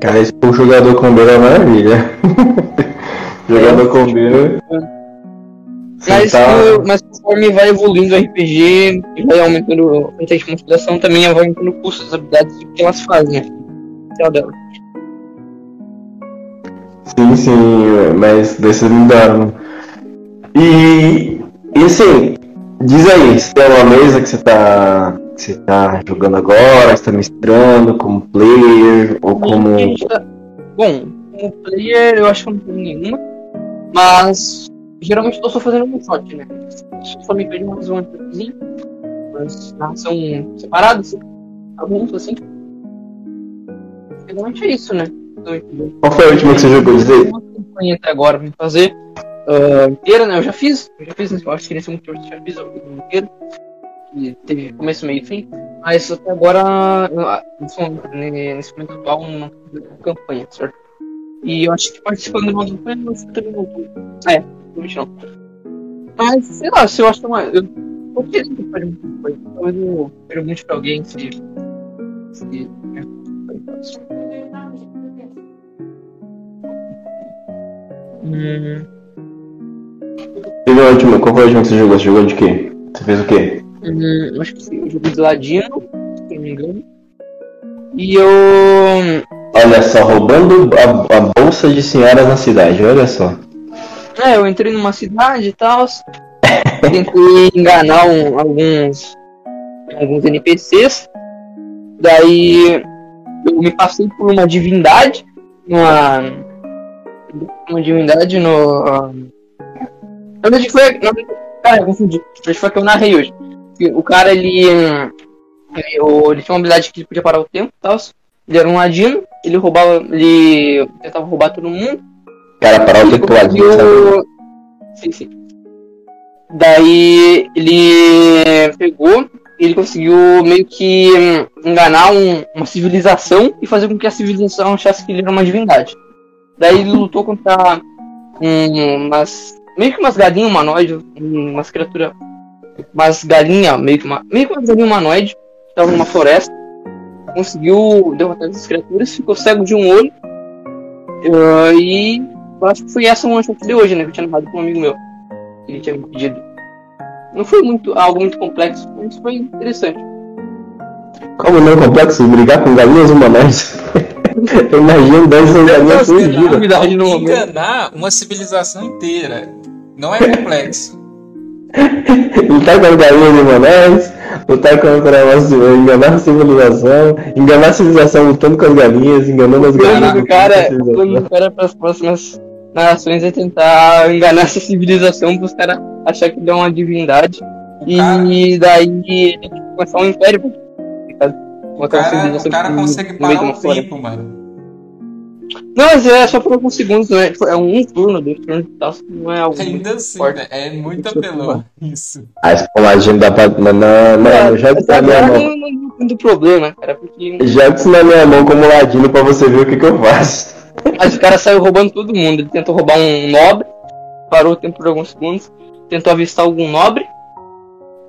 Cara, esse o jogador combeiro é maravilha. jogador combeiro. Mas, Tá- mas conforme vai evoluindo o RPG vai aumentando a quantidade de consideração, também vai aumentando o custo das habilidades que elas fazem. né? Tchau dela. Sim, sim, mas desses me deram. E, e assim, diz aí, se tem uma mesa que você tá, que você tá jogando agora, você tá mestrando como player ou como. Tá- Bom, como player eu acho que não tenho nenhuma, mas geralmente eu só fazendo um shot, né? Só me pede uma visão assim, mas narração separada, assim, alguns assim. Geralmente é isso, né? Qual foi a última que você jogou? Aí. uma campanha até agora pra fazer ah, inteira, né? Eu já fiz, eu já fiz, eu acho que nesse muito eu já fiz a inteira. E teve começo, meio e fim. Mas até agora, ah, nesse momento, momento atual, não campanha, certo? E eu acho que participando de uma campanha fui também não. É, não. Mas, sei lá, se eu acho que é uma. Eu tô querendo fazer uma campanha. Talvez eu pergunte pra alguém se. se Hum, a última, qual foi a última que você jogou? Você jogou de quê? Você fez o quê? hum, acho que eu joguei de ladino, se não me engano. E eu. Olha só, roubando a, a bolsa de senhoras na cidade, olha só. É, eu entrei numa cidade e tal. Tentei enganar um- alguns. alguns NPCs. Daí eu me passei por uma divindade. Uma. Uma divindade no. Na verdade foi. Cara, eu confundi. Foi que eu narrei hoje. O cara ele. Ele, tinha uma habilidade que ele podia parar o tempo e tal. Ele era um ladino, ele roubava. Ele tentava roubar todo mundo. Cara, parar o tempo conseguiu- Sim, sim. Daí ele pegou, ele conseguiu meio que hum, enganar um- uma civilização e fazer com que a civilização achasse que ele era uma divindade. Daí ele lutou contra um, umas. meio que umas galinhas humanoides, um- umas criaturas. Umas galinhas, meio que uma. meio que umas galinhas humanoides, que estavam numa floresta. Conseguiu derrotar essas criaturas, ficou cego de um olho. Ah, e acho que foi essa uma shot de hoje, né? Que eu tinha narrado com um amigo meu. Que ele tinha me pedido. Não foi muito, algo muito complexo, mas foi interessante. Como não é complexo brigar com galinhas humanoides? Eu imagino dessas galinhas fugidas. Novidade no momento. Enganar uma civilização inteira não é complexo. Lutar com as galinhas humanoides, lutar contra uma civ- enganar a civilização, enganar a civilização lutando com as galinhas, enganando as O galinhas. do lutando cara, com a o plano civilização. do cara para as próximas narrações é tentar enganar essa civilização para os caras achar que ele é uma divindade. O cara, E daí ele que começar um império. tá ligado? O cara, o cara consegue parar o tempo, mano. Não, mas é só por alguns segundos, né? Tipo, é um turno, dois turnos e tal, não é algo. Ainda assim, né? é muito apelão isso. A escoladinha dá pra. Não, não, não, joga isso na minha mão. Não, não, problema, cara, porque. Joga isso na minha mão como ladino pra você ver o que, que eu faço. Mas o cara saiu roubando todo mundo. Ele tentou roubar um nobre, parou o tempo por alguns segundos, tentou avistar algum nobre,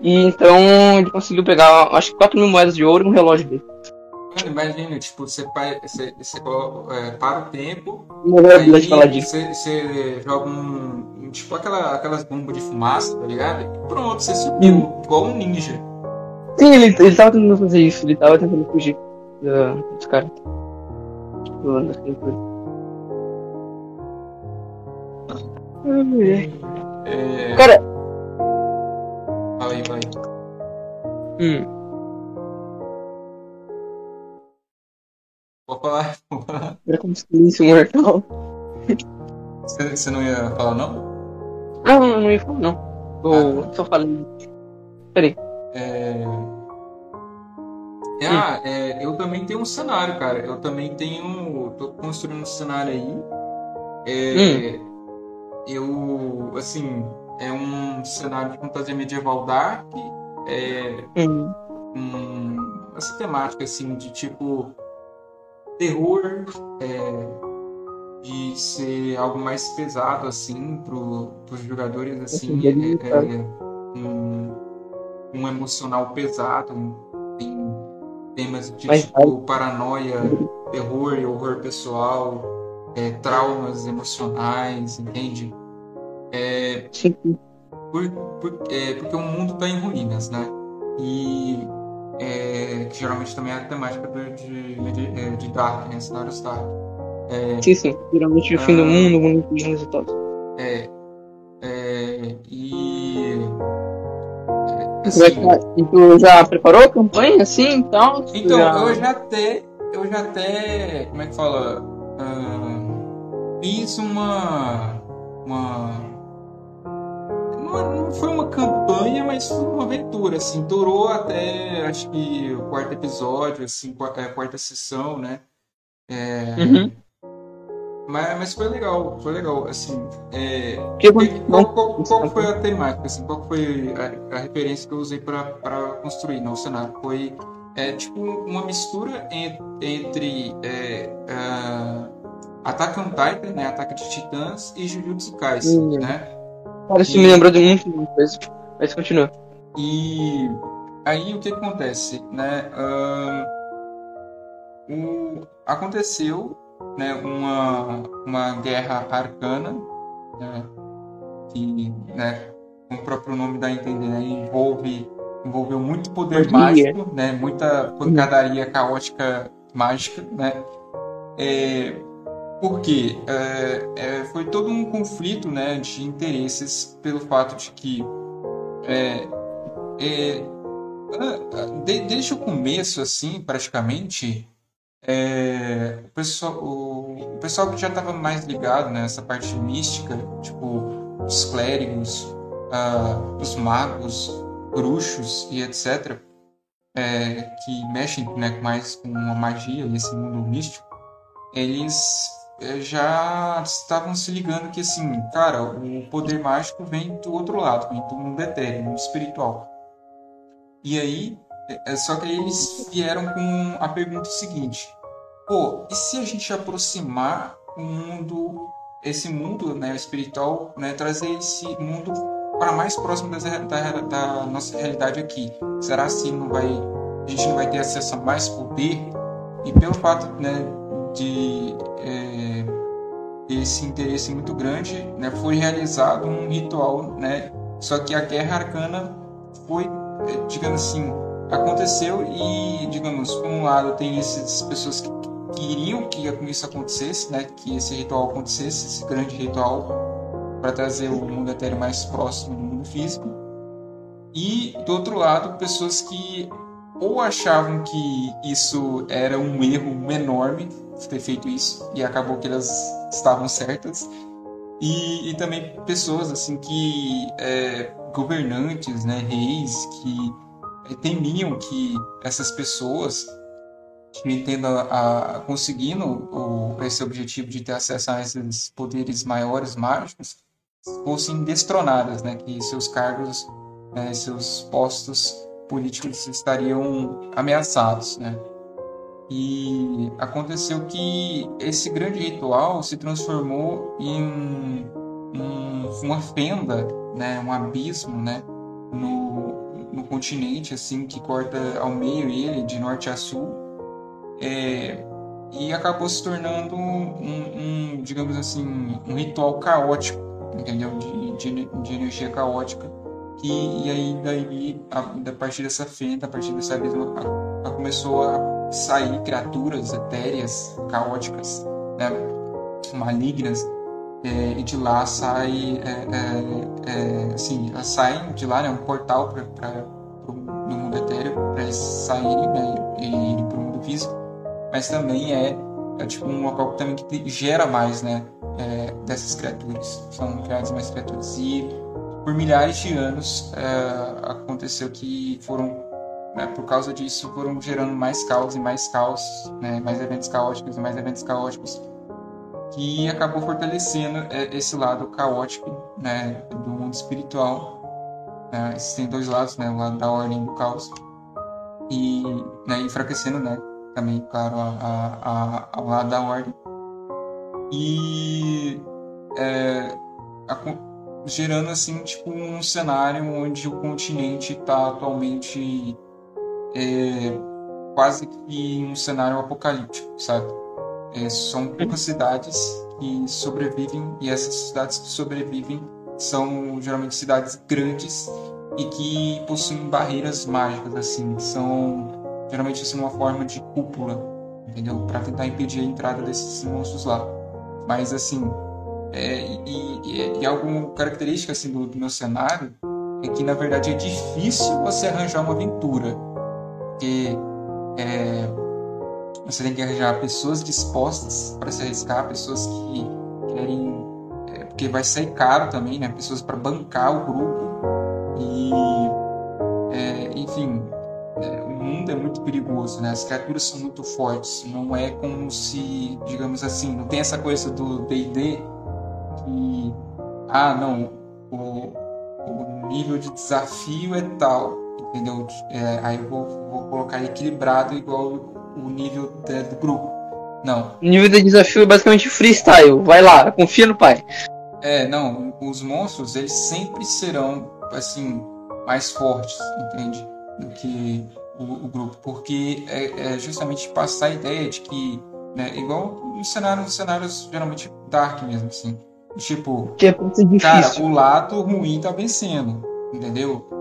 e então ele conseguiu pegar, acho que 4 mil moedas de ouro e um relógio dele. Mano, imagina, tipo, você, você, você é, para o tempo, aí você, você joga um. Tipo aquela, aquelas bombas de fumaça, tá ligado? E pronto, você subiu, hum. igual um ninja. Sim, ele, ele tava tentando fazer isso, ele tava tentando fugir dos caras. Tipo, assim, é... Cara. Fala aí, vai. Hum. Vou falar. Era como silêncio mortal. Você, você não ia falar, não? Não, não, não ia falar, não. Eu ah. só falei. Peraí. É... Ah, é, eu também tenho um cenário, cara. Eu também tenho. tô construindo um cenário aí. É, hum. Eu. Assim. É um cenário de fantasia medieval dark. É. Hum. Um, essa temática, assim, de tipo terror é, de ser algo mais pesado assim para os jogadores assim é, é, um, um, emocional pesado tem temas de Mas, tipo paranoia terror horror pessoal é, traumas emocionais entende é, por, por, é, porque o mundo está em ruínas né e é, que geralmente também é a temática de, de, é, de Dark, né? Cenários Dark. É, sim, sim. Geralmente o fim do ah, mundo, o mundo de resultados. É. é e. É, assim, e tu já preparou a campanha assim então? Então, já... eu já até. Eu já até. Como é que fala? Uh, fiz uma. Uma não foi uma campanha, mas foi uma aventura, assim, durou até, acho que o quarto episódio, assim, quarta, é, quarta sessão, né? É... Uhum. Mas, mas foi legal, foi legal, assim, é... qual, qual, qual, foi a temática, assim, qual foi a, a referência que eu usei para construir no cenário? Foi, é, tipo, uma mistura entre, é, uh, Attack on Titan, né, Ataque de Titãs e Jujutsu Kaisen, uhum. né? Cara, isso e... me lembrou de muito coisa. Mas continua. E aí o que acontece, né? O... aconteceu, né, uma uma guerra arcana, né, que, né, como o próprio nome dá a entender, né, envolve envolveu muito poder mágico, né, muita pancadaria caótica mágica, né? É, porque é, é, foi todo um conflito né, de interesses pelo fato de que é, é de, desde o começo assim praticamente é, o, pessoal, o, o, pessoal que já estava mais ligado nessa né, parte mística tipo os clérigos uh, os magos bruxos e etc é, que mexem né, mais com a magia nesse mundo místico eles já estavam se ligando que assim, cara, o poder mágico vem do outro lado, vem do mundo etéreo, mundo espiritual. E aí, é, é, só que aí eles vieram com a pergunta seguinte: pô, e se a gente aproximar o mundo, esse mundo, né, espiritual, né, trazer esse mundo para mais próximo da, da, da nossa realidade aqui? Será assim não vai, a gente não vai ter acesso a mais poder? E pelo fato, né, de é, esse interesse muito grande, né, foi realizado um ritual, né, só que a guerra arcana foi, é, digamos assim, aconteceu e, digamos, por um lado tem essas pessoas que queriam que isso acontecesse, né, que esse ritual acontecesse, esse grande ritual para trazer o mundo etéreo mais próximo do mundo físico, e do outro lado pessoas que ou achavam que isso era um erro enorme ter feito isso e acabou que elas estavam certas e, e também pessoas assim que é, governantes né reis que é, temiam que essas pessoas que tendo a, a- conseguindo o, esse objetivo de ter acesso a esses poderes maiores mágicos fossem destronadas, né? Que seus cargos, né, seus postos políticos estariam ameaçados, né? E aconteceu que esse grande ritual se transformou em, em uma fenda, né? Um abismo, né? No, no continente, assim, que corta ao meio ele, de norte a sul. É, e acabou se tornando um, um, digamos assim, um ritual caótico, entendeu? De, de, de energia caótica. E, e aí, daí, a, a partir dessa fenda, a partir desse abismo, a, a começou a sair criaturas etéreas, caóticas, né? malignas, é, e de lá sai, é, é, é, assim, saem de lá, né? um portal para o mundo etéreo, para eles saírem né? e ir para o mundo físico, mas também é, é tipo um local também que gera mais, né? É, dessas criaturas, são criadas mais criaturas e por milhares de anos é, aconteceu que foram né, por causa disso foram gerando mais caos e mais caos, né, mais eventos caóticos e mais eventos caóticos, que acabou fortalecendo é, esse lado caótico né, do mundo espiritual. Né, existem dois lados, né, o lado da ordem do caos, e né, enfraquecendo né, também, claro, a, a, a, ao lado da ordem. E é, a, gerando assim tipo um cenário onde o continente está atualmente é, quase que um cenário apocalíptico, sabe? É, são poucas cidades que sobrevivem e essas cidades que sobrevivem são geralmente cidades grandes e que possuem barreiras mágicas assim, são geralmente assim uma forma de cúpula, entendeu? Para tentar impedir a entrada desses monstros lá. Mas assim, é, e, e, e algo característica assim do, do meu cenário é que na verdade é difícil você arranjar uma aventura porque é, você tem que arranjar pessoas dispostas para se arriscar, pessoas que querem. É, porque vai sair caro também, né? Pessoas para bancar o grupo. E. É, enfim, é, o mundo é muito perigoso, né? As criaturas são muito fortes. Não é como se, digamos assim, não tem essa coisa do DD que. Ah, não, o, o nível de desafio é tal entendeu? É, aí eu vou, vou, colocar equilibrado igual o nível do grupo. Não. O nível de desafio é basicamente freestyle. Vai lá, confia no pai. É, não. Os monstros, eles sempre serão, assim, mais fortes, entende? Do que o, o grupo. Porque é, é, justamente passar a ideia de que, né, igual nos cenários, cenários geralmente dark mesmo, assim. Tipo, que é cara, o lado ruim tá vencendo, entendeu?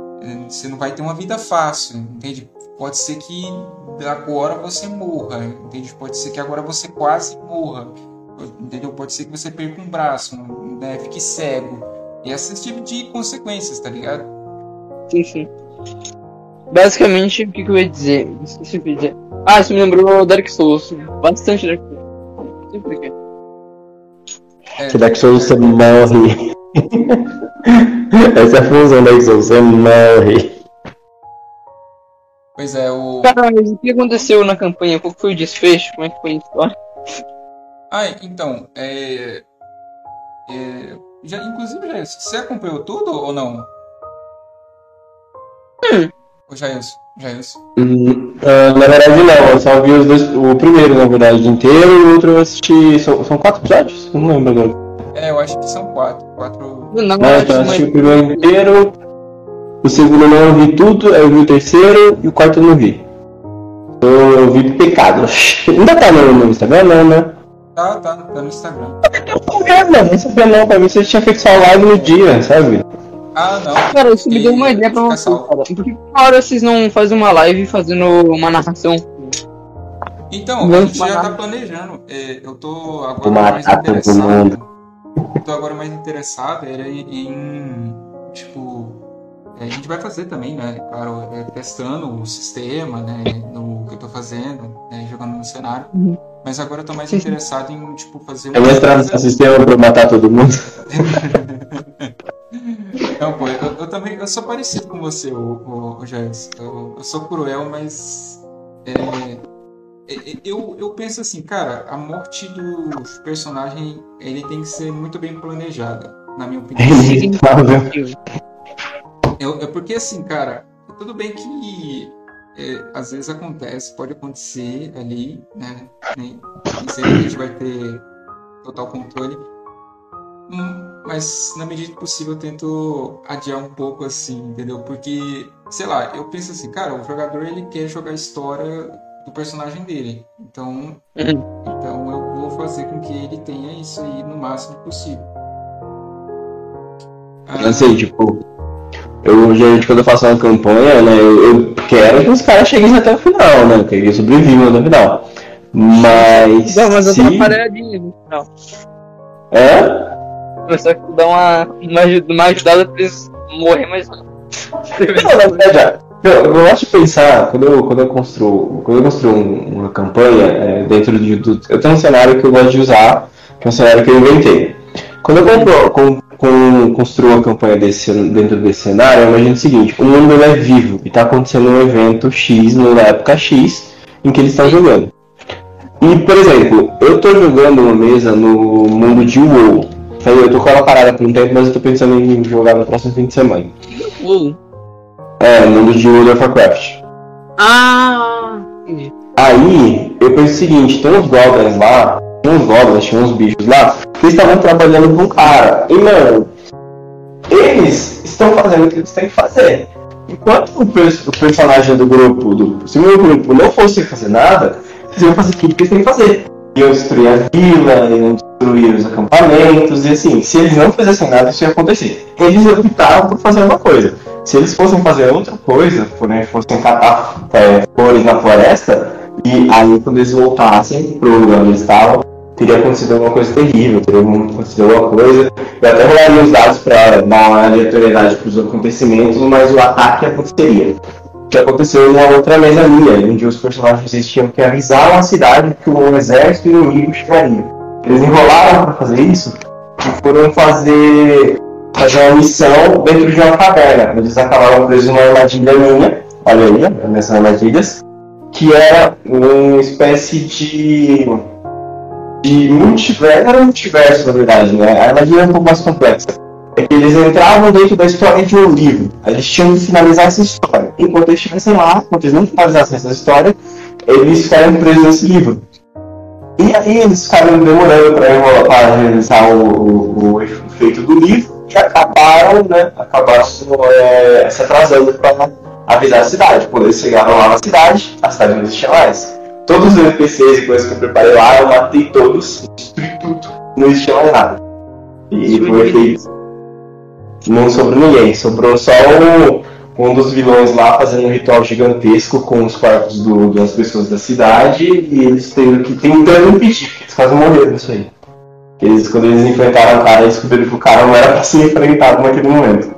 Você não vai ter uma vida fácil, entende? Pode ser que agora você morra, entende? Pode ser que agora você quase morra, entendeu? Pode ser que você perca um braço, né? Fique cego. E esse tipo de consequências, tá ligado? Sim, sim. Basicamente, o que, que eu ia dizer? Esqueci o que eu ia dizer. Ah, isso me lembrou Dark Souls. Bastante Dark Souls. Sempre que. É, que Dark Souls você morre. Essa é a função da Exo, você morre. Pois é, o. Cara, mas o que aconteceu na campanha? Qual foi o desfecho? Como é que foi a história? Ah, então, é. é já, inclusive, já, você acompanhou tudo ou não? Hum. O Jailson? Jailson? Hum, uh, na verdade, não, eu só vi os dois. O primeiro, na verdade, inteiro, e o outro eu assisti. São, são quatro episódios? Não lembro agora. É, eu acho que são quatro. Quatro. Não, Não, então, eu assisti o primeiro inteiro, o segundo não eu vi tudo, aí eu vi o terceiro e o quarto eu não vi. Então, eu vi pecado. Ainda tá no, no Instagram, não, né? Tá, tá, tá no Instagram. Não, não sabia não, pra mim você tinha feito só live no dia, sabe? Ah, não. Cara, isso me deu uma ideia pra vocês, cara. Por que uma hora vocês não fazem uma live fazendo uma narração? Então, a Vamos gente já tá planejando. É, eu tô agora Vou mais interessado. Tô agora mais interessado era em, tipo. é, a gente vai fazer também, né? Claro, é, testando o sistema, né? No que eu tô fazendo, né, jogando no cenário. Uhum. Mas agora eu tô mais interessado em, tipo, fazer Eu vou entrar no sistema pra matar todo mundo. Não, pô, eu, eu também eu sou parecido com você, o, o, o Jairus. Eu, eu sou cruel, mas é, eu, eu penso assim, cara, a morte do personagem ele tem que ser muito bem planejada, na minha opinião. É, é porque assim, cara, tudo bem que é, às vezes acontece, pode acontecer ali, né? Nem, nem sempre a gente vai ter total controle. Hum, mas na medida do possível eu tento adiar um pouco assim, entendeu? Porque, sei lá, eu penso assim, cara, o jogador ele quer jogar a história do personagem dele. Então, uhum. então eu vou fazer com que ele tenha isso aí no máximo possível. Ah, assim, tipo, eu geralmente quando eu faço uma campanha, né, eu, eu quero que os caras cheguem até o final, né? Que eles sobrevivam até o final. Mas. Não, mas eu se... tô uma pareadinha no final. É? Começar a dar uma, uma, uma ajudada pra eles morrer mais rápido. Não, na verdade, eu, eu gosto de pensar, quando eu, quando eu construo, quando eu construo uma campanha é, dentro de, do. Eu tenho um cenário que eu gosto de usar, que é um cenário que eu inventei. Quando eu compro, com, com, construo uma campanha desse, dentro desse cenário, eu imagino o seguinte, o mundo é vivo e está acontecendo um evento X na época X em que eles estão jogando. E, por exemplo, eu estou jogando uma mesa no mundo de WoW. Eu tô com ela parada por um tempo, mas eu tô pensando em jogar no próximo fim de semana. WoW? É, mundo de World of Warcraft. Ah, entendi. Aí, eu penso o seguinte, tem uns goblins lá, tinha uns goblins, tinha uns bichos lá, que estavam trabalhando com um cara. E, mano, eles estão fazendo o que eles têm que fazer. Enquanto o, o personagem do grupo, do, se o meu grupo não fosse fazer nada, eles iam fazer tudo o que eles têm que fazer. Iam destruir a vila, iam destruir os acampamentos, e assim, se eles não fizessem nada, isso ia acontecer. Eles optaram por fazer uma coisa se eles fossem fazer outra coisa, né, fossem catar é, flores na floresta, e aí quando eles voltassem pro lugar onde eles estavam, teria acontecido alguma coisa terrível, teria acontecido alguma coisa. Eu até rolaria os dados para dar uma aleatoriedade para os acontecimentos, mas o ataque aconteceria. O que aconteceu numa outra mesa minha, onde os personagens tinham que avisar uma cidade que um exército inimigo chegaria. Eles enrolaram para fazer isso e foram fazer fazer uma missão dentro de uma caverna. Eles acabaram presos numa armadilha minha, olha aí, nessas armadilhas, que era uma espécie de. de multiverso. Era um multiverso, na verdade, né? A armadilha é um pouco mais complexa. É que eles entravam dentro da história de um livro. Eles tinham que finalizar essa história. Enquanto eles estivessem lá, enquanto eles não finalizassem essa história, eles ficaram presos nesse livro. E aí eles ficaram demorando para realizar o, o, o efeito do livro que acabaram, né, acabaram é, se atrasando para avisar a cidade. Quando eles chegaram lá na cidade, a cidade não existia mais. Todos os NPCs e coisas que eu preparei lá, eu matei todos, destruí tudo, não existia mais nada. E foi feito. Não sobrou ninguém, sobrou só um, um dos vilões lá fazendo um ritual gigantesco com os corpos do, das pessoas da cidade e eles tendo que tentando impedir, porque eles quase morreram nisso aí. Eles, quando eles enfrentaram o cara, eles descobriram que o cara não era pra ser enfrentado naquele momento.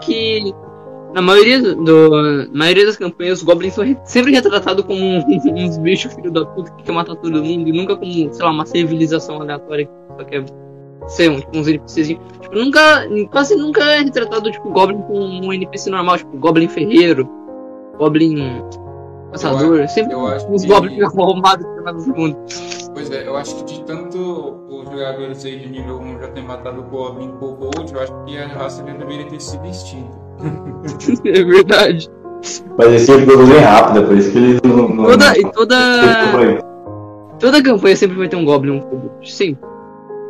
Que na maioria, do, maioria das campanhas, os goblins são sempre retratados como uns bichos filho da puta que quer matar todo mundo e nunca como, sei lá, uma civilização aleatória que só quer ser um, tipo, uns NPCs. Tipo, nunca, quase nunca é retratado tipo Goblin com um NPC normal, tipo Goblin Ferreiro, Goblin Caçador, eu, sempre eu acho uns que... goblins arrumados pela mundo. Pois é, eu acho que de tanto os jogadores aí de nível 1 já ter matado o Goblin o Gold, eu acho que a raça já deveria ter sido extinta. é verdade. Mas esse é bem rápido, por isso que eles não. não toda, e toda. Toda campanha sempre vai ter um Goblin um Kobold. Sim.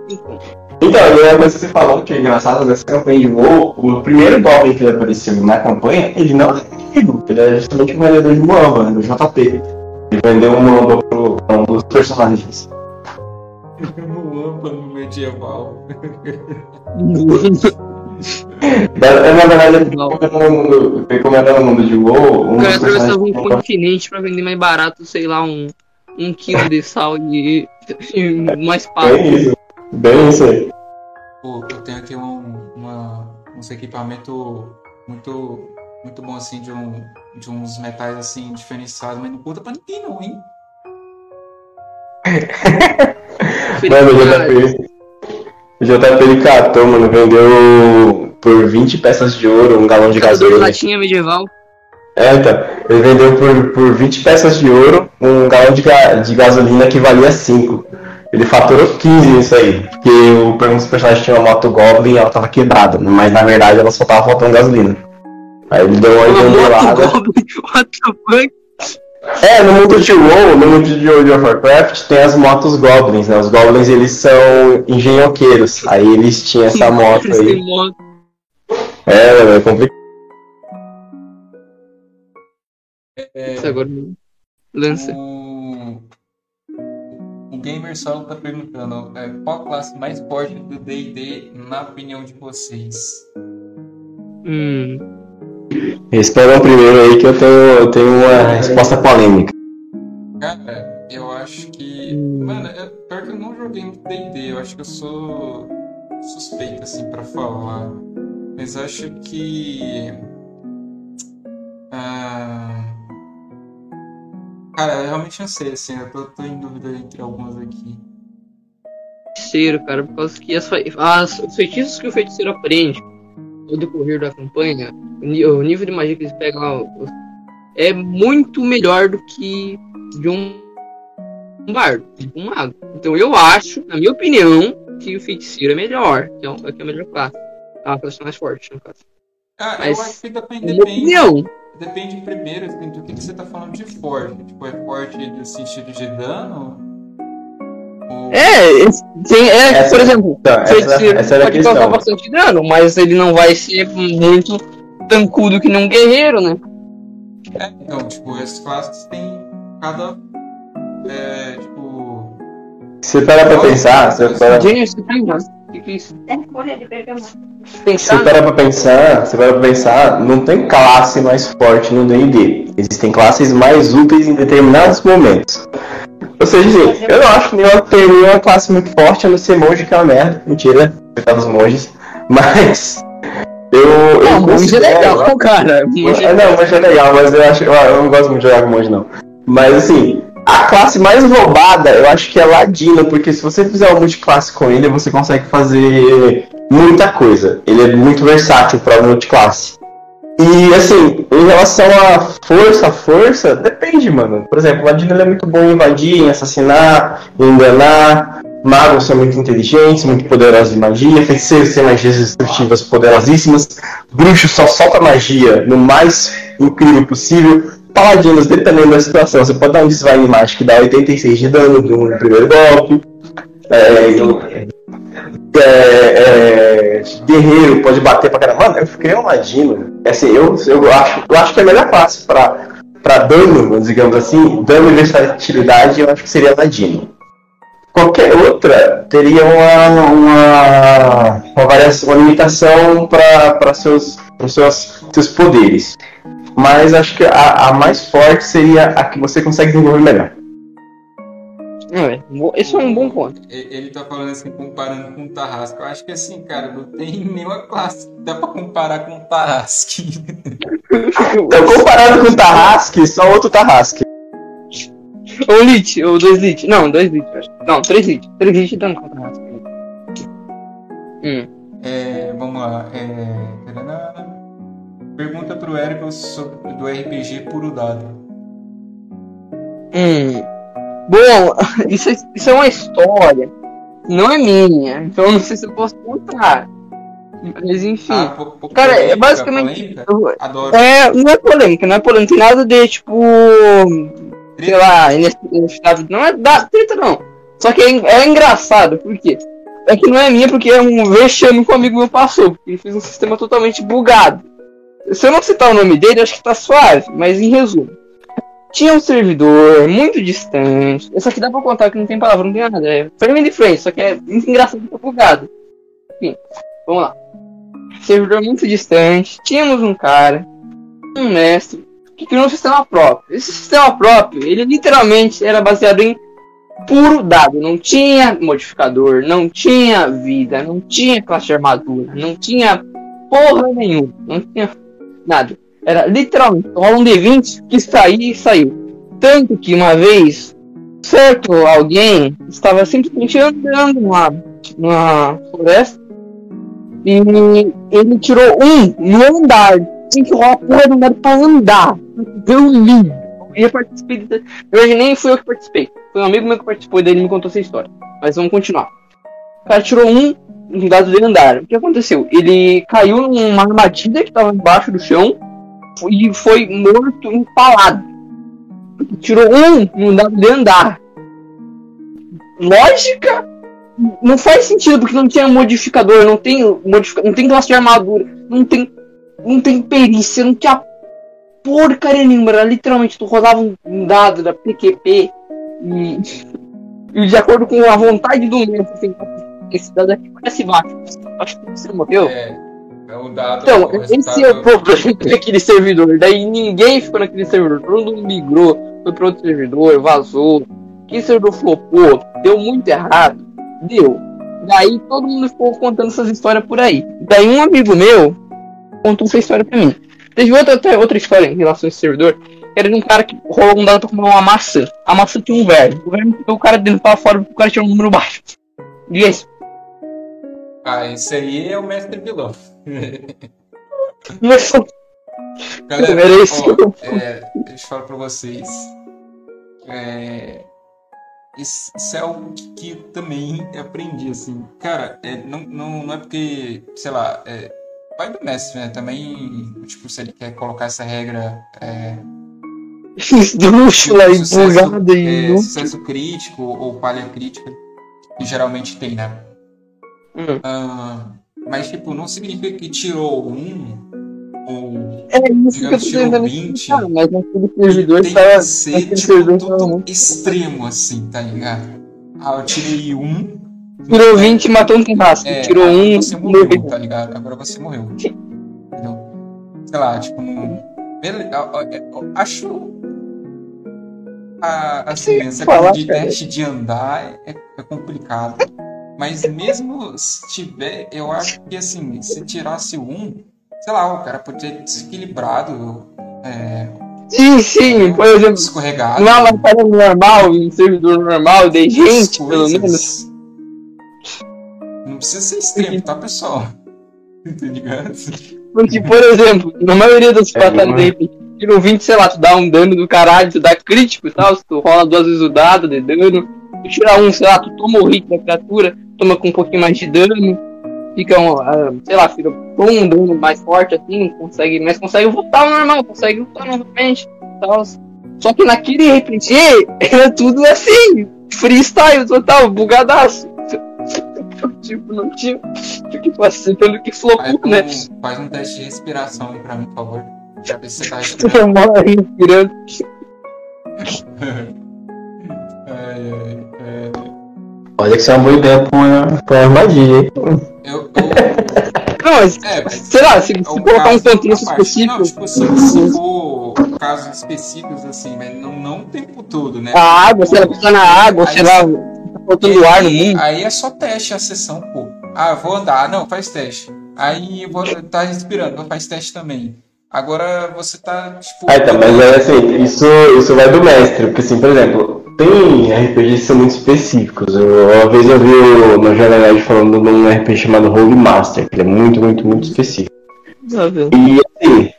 Então. Então, a coisa que você falou que é engraçado nessa campanha de WoW, o primeiro Goblin que apareceu na campanha, ele não é inimigo, ele é justamente um vendedor de Moamba, do JP. Ele vendeu um Moamba pro um dos personagens. Moamba no medieval. É, na verdade, como era no mundo de WoW, um o cara atravessava um continente pra vender mais barato, sei lá, um, um quilo de sal e, e uma espada. Bem isso, bem isso aí. Pô, eu tenho aqui um, uma, uns equipamentos muito muito bom assim de, um, de uns metais assim diferenciados, mas não conta pra ninguém não, hein? mano, o JP, o JP ele catou, mano, vendeu por 20 peças de ouro um galão de gasolina. latinha medieval. É, então, ele vendeu por, por 20 peças de ouro um galão de, ga, de gasolina que valia 5. Ele faturou 15 nisso aí, porque o dos personagens tinha uma moto Goblin e ela tava quebrada, mas na verdade ela só tava faltando gasolina. Aí ele deu uma enganelada. What the fuck? É, no mundo de WoW, no mundo de World of Warcraft, tem as motos Goblins, né? Os Goblins, eles são engenhoqueiros. Aí eles tinham essa moto aí. É, é complicado. É, agora lança. Gamer Solo tá perguntando é, qual a classe mais forte do D&D na opinião de vocês? Hum, Respondam primeiro aí que eu tenho, eu tenho uma resposta polêmica. Cara, eu acho que. Mano, é, pior que eu não joguei muito DD, eu acho que eu sou suspeito assim pra falar. Mas acho que. Ah... Cara, eu realmente não sei, assim, eu tô, tô em dúvida entre algumas aqui. Feiticeiro, cara, por causa que as, as, os feitiços que o feiticeiro aprende no decorrer da campanha o nível de magia que eles pegam é muito melhor do que de um, um bardo, um mago. Então eu acho, na minha opinião, que o feiticeiro é melhor, que é, um, que é a melhor classe. É uma classe mais forte, no caso. Ah, Mas, eu acho que depende, opinião, depende primeiro assim, do que, que você tá falando de forte. Tipo, é forte no sentido de dano? É, sim, é, essa, por exemplo, então, feiticeiro essa, essa pode causar bastante dano, mas ele não vai ser muito tancudo que nem um guerreiro, né? É, então, tipo, esses clássicos têm cada. É, tipo. Você para pra pensar. Você para... Que isso? É folha de bergamota. Você para pra pensar, você para pra pensar, não tem classe mais forte no D&D. Existem classes mais úteis em determinados momentos. Ou seja, eu não acho que nenhuma, tem nenhuma classe muito forte a não ser monge, que é uma merda. Mentira, coitado dos monges. Mas eu, não, monge é legal, cara. Monge é, não, monge é legal, mas eu acho eu, eu não gosto muito de jogar com monge, não. Mas assim, a classe mais roubada eu acho que é Ladino, porque se você fizer um multiclasse com ele, você consegue fazer muita coisa. Ele é muito versátil para multiclasse. E assim, em relação à força, força, depende, mano. Por exemplo, o Ladino é muito bom em invadir, em assassinar, em enganar. Magos são muito inteligentes, muito poderosos de magia. Feiticeiros têm magias destrutivas poderosíssimas. Bruxos só solta magia no mais incrível possível. Paladinos, dependendo da situação, você pode dar um Divine Magic que dá 86 de dano no primeiro golpe. É, é, é, guerreiro pode bater pra caramba. Mano, eu fiquei um ladino. Assim, eu, eu, acho, eu acho que a melhor classe pra, pra dano, digamos assim, dano e versatilidade, eu acho que seria ladino. Qualquer outra teria uma, uma, uma, uma limitação para seus, seus, seus poderes. Mas acho que a, a mais forte seria a que você consegue desenvolver melhor. É, esse é um bom ponto. Ele tá falando assim, comparando com o Tarrasque. Eu acho que assim, cara, não tem nenhuma classe que dá pra comparar com o Tarrasque. então, comparado com o Tarrasque, só outro Tarrasque. Ou lit, ou dois lit. Não, dois lit. Não, três lit. Três lit dando contra a Hum. É, vamos lá. É... Pergunta pro Érico sobre do RPG Puro Dado. Hum. Bom, isso, é, isso é uma história. Não é minha. Então não sei se eu posso contar. Mas enfim. Ah, cara, é basicamente. Adoro. É, não é polêmica, não é polêmica. Não tem nada de tipo sei lá, inestável. Não é da treta, não. Só que é, é engraçado, por quê? É que não é minha, porque é um vexame que um amigo meu passou. Porque ele fez um sistema totalmente bugado. Se eu não citar o nome dele, acho que tá suave, mas em resumo. Tinha um servidor muito distante. Isso aqui dá pra contar que não tem palavra, não tem nada. É de frente, só que é engraçado tá bugado. Enfim, vamos lá. Servidor muito distante. Tínhamos um cara, um mestre, que criou um sistema próprio. Esse sistema próprio, ele literalmente era baseado em puro dado. Não tinha modificador, não tinha vida, não tinha classe de armadura, não tinha porra nenhuma, não tinha nada. Era literalmente um D20 que saía e saiu. Tanto que uma vez, certo alguém estava simplesmente andando numa, numa floresta e ele tirou um no andar tem que rolar porra do dado pra andar. Ver o livro. Eu. De... Nem fui eu que participei. Foi um amigo meu que participou daí ele me contou essa história. Mas vamos continuar. O cara tirou um um dado andar. O que aconteceu? Ele caiu numa armadilha que estava embaixo do chão e foi morto empalado. Tirou um no dado de andar. Lógica? Não faz sentido porque não tinha modificador, não tem modific... não tem classe de armadura, não tem não tem perícia, não tinha porcaria nenhuma. Era literalmente tu rodava um dado da PQP e, e de acordo com a vontade do mestre, assim, esse dado aqui parece baixo. Acho que você morreu. É, é o dado. Então, esse é o problema daquele servidor. Daí ninguém ficou naquele servidor. Todo mundo migrou, foi para outro servidor, vazou. Aquele servidor flopou, deu muito errado. Deu. Daí todo mundo ficou contando essas histórias por aí. Daí um amigo meu contou essa história pra mim. Teve outra, outra história em relação a esse servidor. Era de um cara que rolou um dado pra comer uma maçã. A maçã tinha um verme. O verme pegou o cara dentro pra fora porque o cara tinha um número baixo. E esse ah, esse aí é o mestre vilão. Galera, ó, é, deixa eu falar pra vocês. É, isso é algo que também aprendi, assim. Cara, é, não, não, não é porque, sei lá, é, vai do mestre, né? Também, tipo, se ele quer colocar essa regra. É, Esdrúxula, empolgada e. É, sucesso crítico ou palha crítica, que geralmente tem, né? Hum. Ah, mas, tipo, não significa que tirou um ou é isso digamos, que eu tô tirou 20. Explicar, mas naquele servidor tem que ser tipo, tudo extremo, assim, tá ligado? Ah, eu tirei um. Tirou 20 e matou um churrasco. É, tirou um. Você morreu, tá ligado? Agora você morreu. Entendeu? Sei lá, tipo, não... acho. A, assim, essa coisa de teste de andar é, é complicado. Mas mesmo se tiver, eu acho que assim, se tirasse um, sei lá, o cara poderia ter desequilibrado. É, sim, sim, por exemplo, escorregado. Numa lampada normal, um servidor normal, de gente, pelo menos. Não precisa ser extremo, tá, pessoal? tá ligado? Porque, por exemplo, na maioria das é, batalhas de tira um 20, sei lá, tu dá um dano do caralho, tu dá crítico e tal, tu rola duas vezes o dado de dano, tu tira um, sei lá, tu toma o hit da criatura, toma com um pouquinho mais de dano, fica, um, uh, sei lá, fica com um dano mais forte assim, consegue, mas consegue voltar ao normal, consegue voltar novamente. Tal. Só que naquele RPG era tudo assim, freestyle total, bugadaço. tipo, não tinha o que fazer, pelo que flopou, um, né? Faz um teste de respiração aí pra mim, por favor. Já ver se você tá respirando. respirando. ai, ai, ai. Olha que isso é uma boa ideia pra uma, pra uma armadilha, hein? Eu, eu... Não, mas, é, sei lá, se, se colocar um contexto específico. Não, tipo assim, se for casos específicos, assim, mas não, não o tempo todo, né? A água, se ela ficar na água, aí, sei lá, tá faltando ar no mundo. Aí é só teste a sessão, pô. Ah, vou andar, não, faz teste. Aí vou tá respirando, faz teste também. Agora você tá, tipo. Ah, tá, mas é assim, isso, isso vai do mestre, porque assim, por exemplo, tem RPGs que são muito específicos. Eu, uma vez eu vi o, no Jornal falando de um RPG chamado Holy Master, que é muito, muito, muito específico. E assim,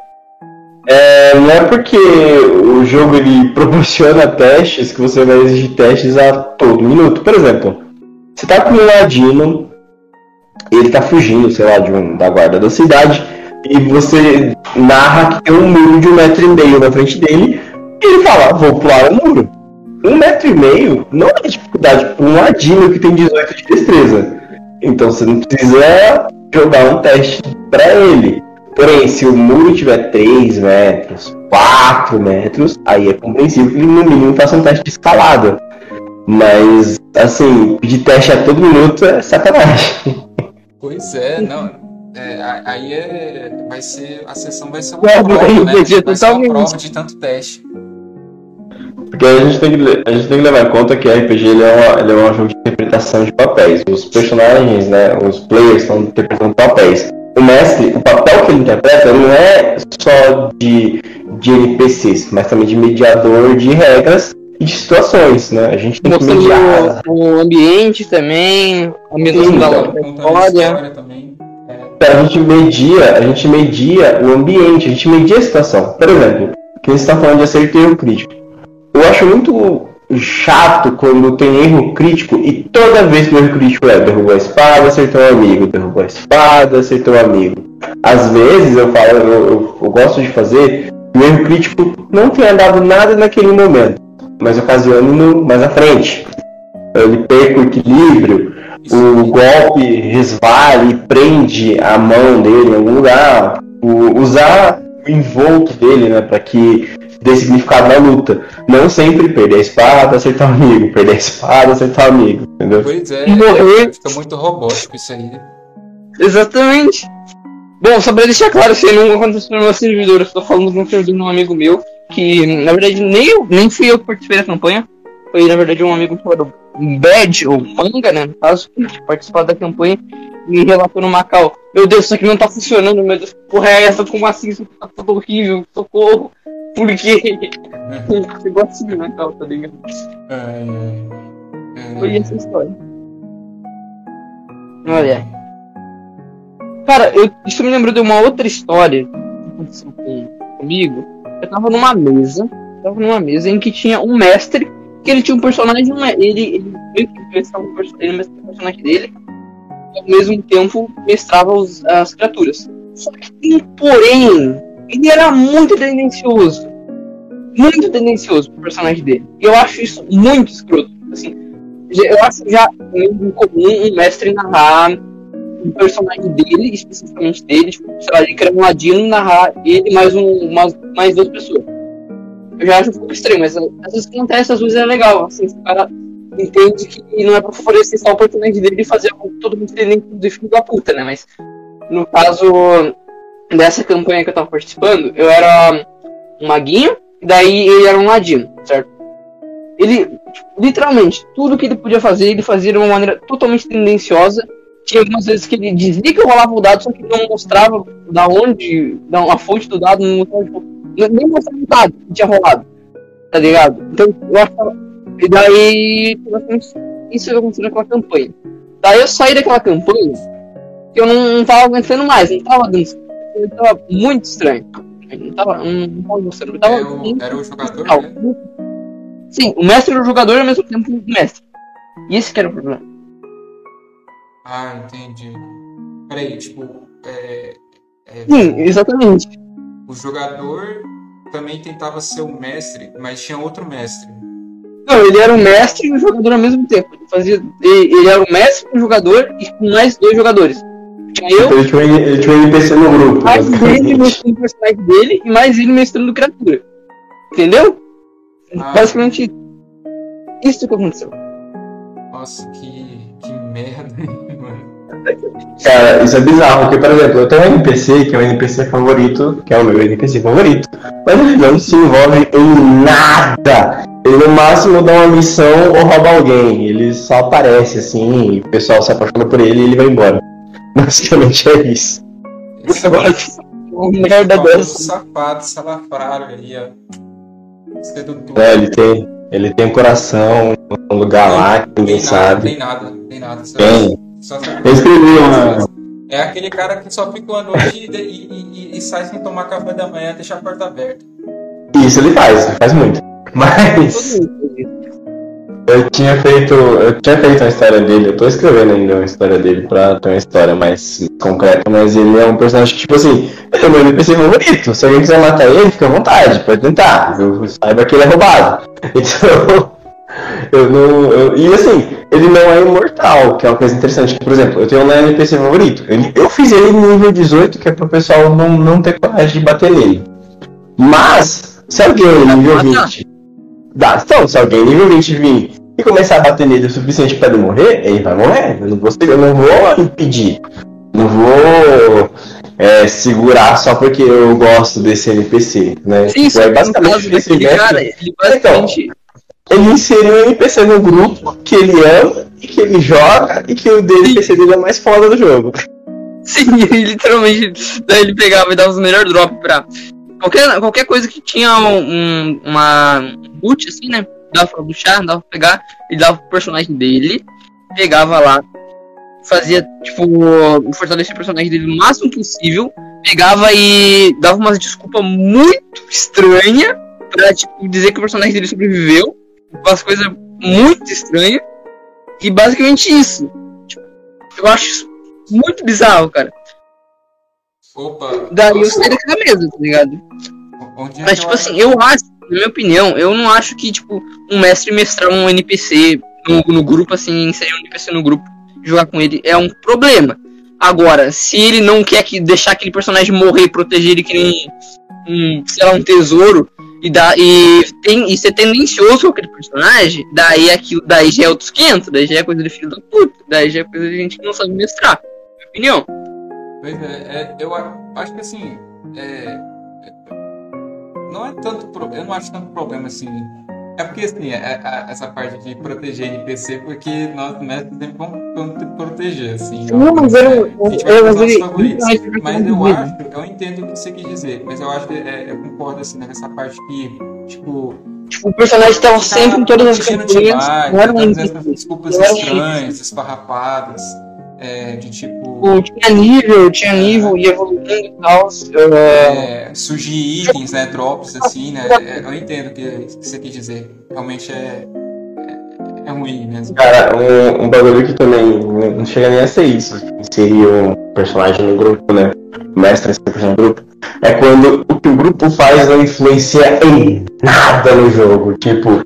é, não é porque o jogo ele proporciona testes que você vai exigir testes a todo minuto. Por exemplo, você tá com um ladino, ele tá fugindo, sei lá, de um, da guarda da cidade, e você narra que tem um muro de um metro e meio na frente dele, e ele fala, vou pular o muro um metro e meio não é dificuldade para um ladino que tem 18 de destreza. Então você não precisa jogar um teste para ele. Porém, se o muro tiver 3 metros, 4 metros, aí é compreensível que ele no mínimo faça um teste de escalada. Mas, assim, pedir teste a todo minuto é sacanagem. Pois é, não. É, aí é, vai ser. A sessão vai ser uma é, prova, né? Vai ser uma prova de tanto teste. Porque a gente, tem que, a gente tem que levar em conta que RPG ele é, uma, ele é um jogo de interpretação de papéis. Os personagens, né, os players estão interpretando papéis. O mestre, o papel que ele interpreta não é só de, de NPCs, mas também de mediador de regras e de situações, né? A gente tem Mostrando que mediar. O ambiente também, a mesma da história. também. Então a gente media, a gente media o ambiente, a gente media a situação. Por exemplo, que você está falando de acerto e erro crítico. Eu acho muito chato quando tem erro crítico e toda vez que o erro crítico é derrubou a espada, acertou um amigo, derrubou a espada, acertou um amigo. Às vezes eu falo, eu, eu, eu gosto de fazer o erro crítico não tenha dado nada naquele momento, mas ocasionando mais à frente. Ele perca o equilíbrio, o golpe resvale e prende a mão dele em algum lugar, o, usar o envolto dele, né, para que dê significado na luta. Não sempre perder a espada, acertar o amigo, perder a espada, acertar o amigo, entendeu? Pois é, Morrer. fica muito robótico isso aí. Exatamente. Bom, só pra deixar claro, isso aí não aconteceu no meu servidor, eu estou falando de um servidor de um amigo meu, que na verdade nem, eu, nem fui eu que participei da campanha, foi na verdade um amigo chamado Bad, ou Manga, né, no caso, que participou da campanha, e relatou no Macau, meu Deus, isso aqui não tá funcionando, meu Deus, porra é essa, como assim, isso tá tudo horrível, socorro, por quê? Chegou assim no Macau, tá ligado? Ai, ai. Foi essa história. Olha. Cara, eu, isso me lembrou de uma outra história que aconteceu com, comigo. Eu tava numa mesa. eu Tava numa mesa em que tinha um mestre. Que ele tinha um personagem. um Ele, ele meio que mestrava o perso- ele mestrava o personagem dele. E ao mesmo tempo mestrava os- as criaturas. Só que tem um porém. Ele era muito tendencioso. Muito tendencioso pro personagem dele. E eu acho isso muito escroto. Assim, eu acho já meio comum um mestre narrar um personagem dele, especificamente dele, tipo, sei lá, ele quer um ladino narrar ele mais um, mais, mais duas pessoas. Eu já acho um pouco estranho, mas às vezes acontece, às vezes é legal, assim, o cara entende que não é pra favorecer só o personagem dele de fazer todo mundo entende de filho da puta, né, mas no caso dessa campanha que eu tava participando, eu era um maguinho, e daí ele era um ladino, certo? Ele, tipo, literalmente, tudo que ele podia fazer, ele fazia de uma maneira totalmente tendenciosa, tinha algumas vezes que ele dizia que rolava o dado, só que não mostrava da onde, da, a fonte do dado, não mostrava, tipo, nem mostrava o dado que tinha rolado, tá ligado? Então, eu achava. E daí, isso que aconteceu naquela campanha. Daí eu saí daquela campanha, que eu não, não tava aguentando mais, não tava dando. Eu tava muito estranho. Eu Não tava, não, não tava Era o, era o jogador, legal. né? Sim, o mestre era o jogador e ao mesmo tempo o mestre. E esse que era o problema. Ah, entendi. Peraí, tipo, é, é, Sim, exatamente. o jogador também tentava ser o mestre, mas tinha outro mestre. Não, ele era o mestre e o jogador ao mesmo tempo. Ele, fazia, ele, ele era o mestre e o jogador e com mais dois jogadores. Eu, Então ele tinha, um- ele tinha um NPC no grupo. mais ele mestrando o personagem dele e mais ele mestrando criatura. Entendeu? Ah. Basicamente isso que aconteceu. Nossa, que, que merda, mano. Cara, isso é bizarro, porque, por exemplo, eu tenho um NPC que é o NPC favorito, que é o meu NPC favorito, mas ele não se envolve em nada. Ele no máximo dá uma missão ou rouba alguém. Ele só aparece assim, o pessoal se apaixona por ele e ele vai embora. Basicamente é isso. Esse Uma merda famoso dessa. safado, salafrário aí, ó. Sedutor. É, ele tem, ele tem um coração, um lugar lá que ninguém sabe. tem nada, tem nada. Só, Tem. só Eu escrevi uma. É aquele cara que só fica uma noite e, e- e- e sai sem tomar café da manhã e deixa a porta aberta. Isso ele faz, ele faz muito. Mas. Eu tinha feito. Eu tinha feito uma história dele, eu tô escrevendo ainda uma história dele pra ter uma história mais concreta, mas ele é um personagem que, tipo assim, é o meu NPC favorito. Se alguém quiser matar ele, fica à vontade, pode tentar. Eu saiba que ele é roubado. Então. Eu não. eu- e assim, ele não é imortal, que é uma coisa interessante. Por exemplo, eu tenho um NPC favorito. Ele- eu fiz ele no nível 18, que é pro pessoal não, não ter coragem de bater nele. Mas, se alguém nível matar. 20 Dá, então, se alguém nível 20 vir e começar a bater nele o suficiente pra ele morrer, ele vai morrer. Eu não vou, eu não vou impedir. Não vou é, segurar só porque eu gosto desse NPC, né? Sim, só é basicamente caso esse mestre, cara, ele basicamente. ele inseriu um NPC no grupo que ele ama e que ele joga e que o dele, NPC dele é mais foda do jogo. Sim, ele literalmente. Daí ele pegava e dava os melhores drops pra. Qualquer, qualquer coisa que tinha um, um- uma boot, assim, né? Dava pra buchar, dava pra pegar, ele dava pro personagem dele, pegava lá fazia, tipo, fortalecer o personagem dele o máximo possível, pegava e dava umas desculpas muito estranhas pra, tipo, dizer que o personagem dele sobreviveu, umas coisas muito estranhas, e basicamente isso. Tipo, eu acho isso muito bizarro, cara. Opa. Daí eu saí daquela mesa, tá ligado? Onde é Mas, tipo assim, eu acho, na minha opinião, eu não acho que, tipo, um mestre mestrar um NPC no, no grupo, assim, inserir um NPC no grupo, jogar com ele, é um problema. Agora, se ele não quer que deixar aquele personagem morrer, proteger ele que nem um, sei lá, um tesouro, e, dá, e, tem, e ser tendencioso com aquele personagem, daí aquilo, daí já é outros 500, daí já é coisa de filho da puta, daí já é coisa de gente que não sabe mestrar, na minha opinião. Pois é, é, eu acho que assim, é, é, não é tanto, eu não acho tanto problema assim. É porque assim, é- é- essa parte de proteger NPC, porque nós mestres sempre vamos, que proteger, assim. Não, mas eu- é, eu- a gente eu- vai mas favoritos. eu acho, eu entendo o que você quis dizer, mas eu acho que é, eu concordo assim nessa parte que, tipo, Tipo, o personagem estava sempre em todas as campanhas, não essas desculpas estranhas, esfarrapadas, é, de tipo. Tinha nível, tinha nível, ia evoluindo e tal. é, é, surgir itens, né, drops assim, né, é, eu entendo o que, você quis dizer, realmente é, é, é ruim mesmo. Cara, um, um bagulho que também não chega nem a ser isso, tipo, inserir um personagem no grupo, né? O mestre um personagem no grupo. É quando o que o grupo faz não influencia em nada no jogo. Tipo,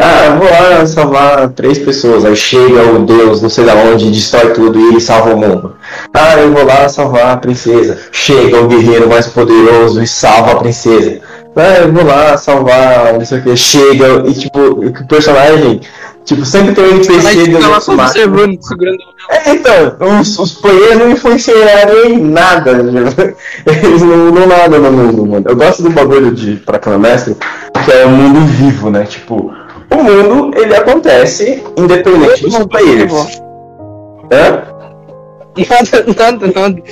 ah, vou lá salvar três pessoas. Aí chega o deus, não sei da onde, destrói tudo e ele salva o mundo. Ah, eu vou lá salvar a princesa. Chega o guerreiro mais poderoso e salva a princesa. Ah, eu vou lá salvar, não sei o que. Chega e tipo, o personagem. Tipo, sempre tem um NPC só máximo. observando, segurando É, então, os, os players não influenciaram em nada. tipo, Eles não, não nada no mundo, mano. Eu gosto do bagulho de pra que é o mundo vivo, né? Tipo, o mundo, ele acontece independente dos players. Hã? Nada, nada, nada.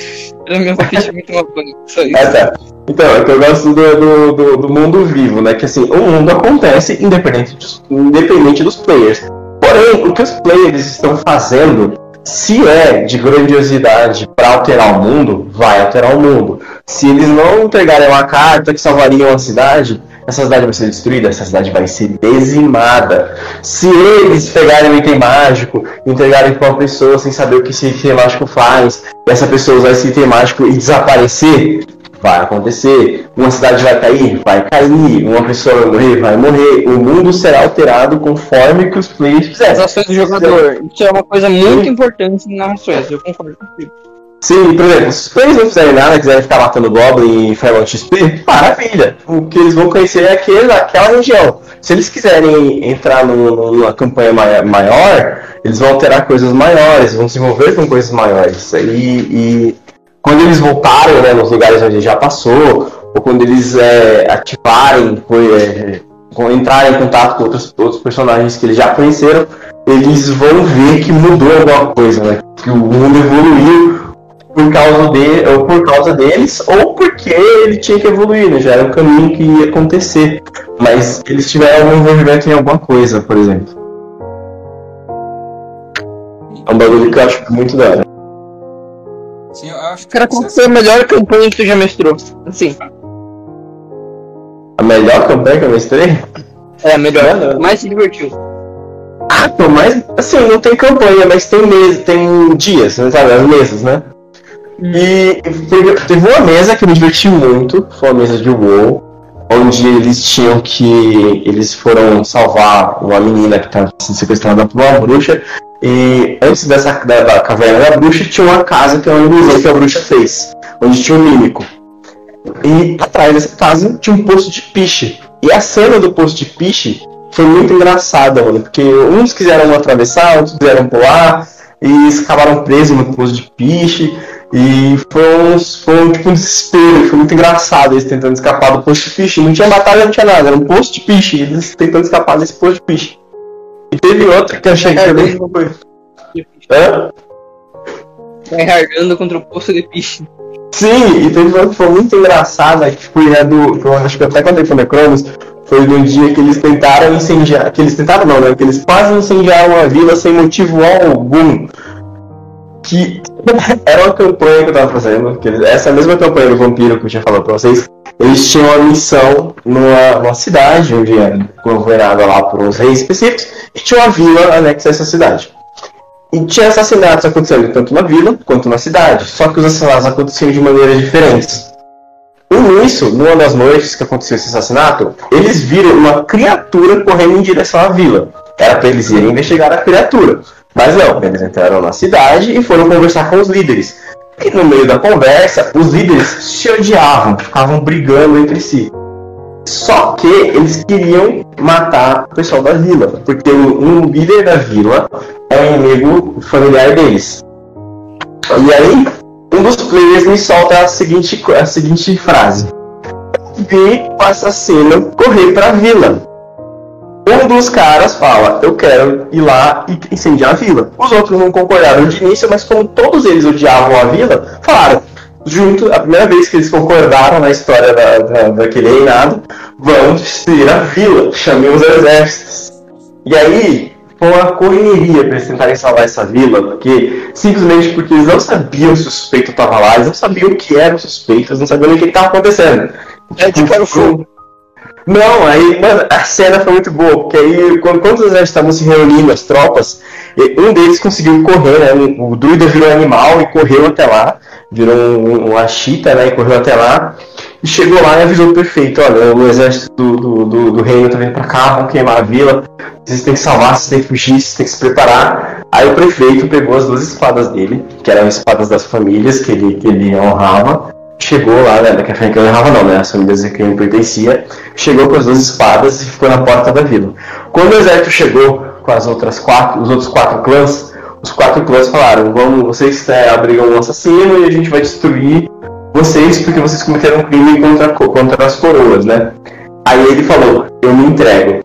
Era minha ficha muito uma banho. Só isso. Ah, tá. Então, é que eu gosto do, do, do, do mundo vivo, né? Que assim, o mundo acontece independente dos, independente dos players. Porém, o que os players estão fazendo, se é de grandiosidade para alterar o mundo, vai alterar o mundo. Se eles não entregarem uma carta que salvaria uma cidade, essa cidade vai ser destruída, essa cidade vai ser dizimada. Se eles pegarem um item mágico, entregarem para uma pessoa sem saber o que esse item mágico faz, e essa pessoa usar esse item mágico e desaparecer, vai acontecer. Uma cidade vai cair, vai cair. Uma pessoa vai morrer, vai morrer. O mundo será alterado conforme que os players As fizerem. ações do jogador. Isso é uma coisa muito importante em narrações, eu concordo contigo. Sim, por exemplo, se os players não fizerem nada, quiserem ficar matando Goblin e farmando XP, maravilha. O que eles vão conhecer é aquele, aquela região. Se eles quiserem entrar no- no- numa campanha mai- maior, eles vão alterar coisas maiores, vão se envolver com coisas maiores. E, e quando eles voltarem né, nos lugares onde já passou, ou quando eles é, ativarem, foi, é, vão entrar em contato com outros, outros personagens que eles já conheceram, eles vão ver que mudou alguma coisa, né? Que o mundo evoluiu por causa de, ou por causa deles, ou porque ele tinha que evoluir, né? Já era um caminho que ia acontecer. Mas eles tiveram um envolvimento em alguma coisa, por exemplo. É um bagulho que eu acho muito da hora. Sim, eu acho que Cara, qual foi a melhor campanha que tu já mestrou? Assim, A melhor campanha que eu mestrei? é a melhor. Mano. Mais se divertiu. Ah, pô, mas assim, não tem campanha, mas tem mês, tem dias, né, sabe? As mesas, né? E teve, uma mesa que eu me diverti muito, foi uma mesa de WoW, onde eles tinham que. Eles foram salvar uma menina que estava sendo sequestrada por uma bruxa. E antes dessa da, da caverna da bruxa tinha uma casa que é uma ilusão que a bruxa fez, onde tinha um mímico. E atrás dessa casa tinha um poço de piche. E a cena do poço de piche foi muito engraçada, mano, porque uns quiseram atravessar, outros quiseram pular, e eles acabaram presos no poço de piche. E foi um, foi um, tipo um desespero, foi muito engraçado eles tentando escapar do poço de piche. Não tinha batalha, não tinha nada, era um poço de piche, eles tentando escapar desse poço de piche. E teve outra que eu achei que também foi. Hã? Vai hardando contra o poço de piche. Sim, e teve uma que foi muito engraçada, que foi a do. Que eu acho que eu até contei pro Necronos, foi no dia que eles tentaram incendiar. Que eles tentaram não, né? Que eles quase incendiaram a vila sem motivo algum. Que era uma campanha que eu tava fazendo, que eles, essa mesma campanha do vampiro que eu tinha falado pra vocês, eles tinham uma missão numa, numa cidade, onde era governada lá por uns reis específicos, e tinha uma vila anexa a essa cidade. E tinha assassinatos acontecendo tanto na vila quanto na cidade, só que os assassinatos aconteciam de maneiras diferentes. E nisso, numa das noites que aconteceu esse assassinato, eles viram uma criatura correndo em direção à vila. Era para eles irem investigar a criatura. Mas não, eles entraram na cidade e foram conversar com os líderes. E no meio da conversa, os líderes se odiavam, ficavam brigando entre si. Só que eles queriam matar o pessoal da vila, porque um líder da vila é um inimigo familiar deles. E aí, um dos players me solta a seguinte, a seguinte frase: Vi o assassino correr para a vila. Um dos caras fala: Eu quero ir lá e incendiar a vila. Os outros não concordaram de início, mas como todos eles odiavam a vila, falaram: Junto, a primeira vez que eles concordaram na história da, da, daquele reinado, vamos destruir a vila, chamem os exércitos. E aí, foi uma correria para eles tentarem salvar essa vila, porque simplesmente porque eles não sabiam se o suspeito estava lá, eles não sabiam o que era o suspeito, eles não sabiam nem o que estava acontecendo. É de cara fogo. Não, aí, mano, a cena foi muito boa, porque aí, quando, quando os exércitos estavam se reunindo, as tropas, um deles conseguiu correr, né? O druida virou animal e correu até lá, virou um, uma chita, né? E correu até lá. E chegou lá e avisou o prefeito, olha, o exército do, do, do, do reino tá vindo pra cá, vão queimar a vila, vocês têm que salvar, vocês têm que fugir, vocês têm que se preparar. Aí o prefeito pegou as duas espadas dele, que eram espadas das famílias que ele, que ele honrava, chegou lá, né, que a família não honrava não, né, as famílias a quem ele pertencia, chegou com as duas espadas e ficou na porta da vila. Quando o exército chegou com as outras quatro, os outros quatro clãs, os quatro clãs falaram, vamos, vocês é, abrigam um assassino e a gente vai destruir vocês porque vocês cometeram um crime contra, contra as coroas, né? Aí ele falou, eu me entrego.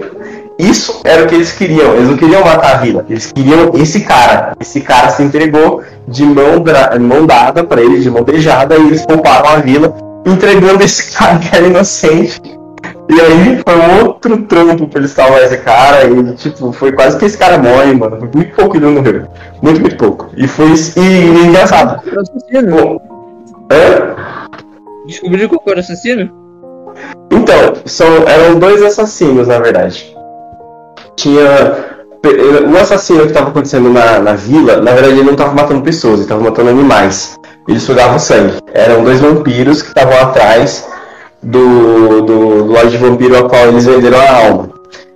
Isso era o que eles queriam. Eles não queriam matar a vila. Eles queriam esse cara. Esse cara se entregou de mão, mão dada para eles, de mão beijada, e eles pouparam a vila, entregando esse cara que era inocente. E aí foi um outro trampo pra eles salvar esse cara. E tipo, foi quase que esse cara morre, mano. Foi muito pouco ele não morreu. Muito, muito pouco. E foi. E, e engraçado. Bom, hã? Descobriu qual era o assassino? Então, são, eram dois assassinos, na verdade. Tinha. O assassino que estava acontecendo na, na vila, na verdade, ele não estava matando pessoas, ele estava matando animais. Eles sugavam sangue. Eram dois vampiros que estavam atrás do, do, do Lorde Vampiro ao qual eles venderam a alma.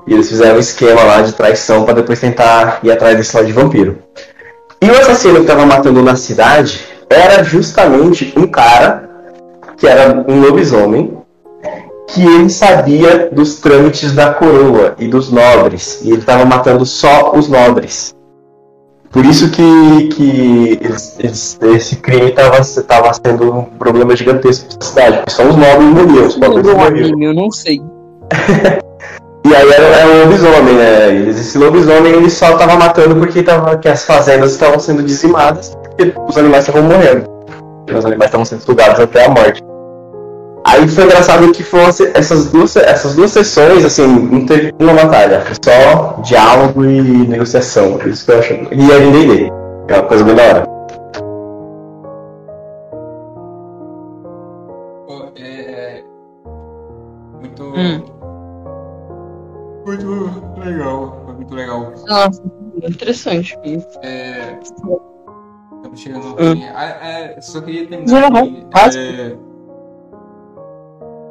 E eles fizeram um esquema lá de traição para depois tentar ir atrás desse Lorde Vampiro. E o assassino que estava matando na cidade era justamente um cara que era um lobisomem que ele sabia dos trâmites da coroa e dos nobres, e ele estava matando só os nobres. Por isso que, que eles, esse crime estava sendo um problema gigantesco para a cidade, porque só os nobres morriam, os pobres morriam. Eu não sei. e aí era, era um lobisomem, né? Esse lobisomem ele só estava matando porque tava, que as fazendas estavam sendo dizimadas, porque os animais estavam morrendo. Os animais estavam sendo sugados até a morte. Aí foi engraçado que foram essas duas, essas duas sessões, assim, não teve uma batalha, foi só diálogo e negociação. Isso que eu acho. E a D&D, é uma coisa bem da hora. Pô, é, é muito. Hum. Muito legal. Foi muito legal. Nossa, interessante isso. É. Estamos chegando ao Hum. fim. Ah, é, só queria terminar vai. aqui. Quase. É,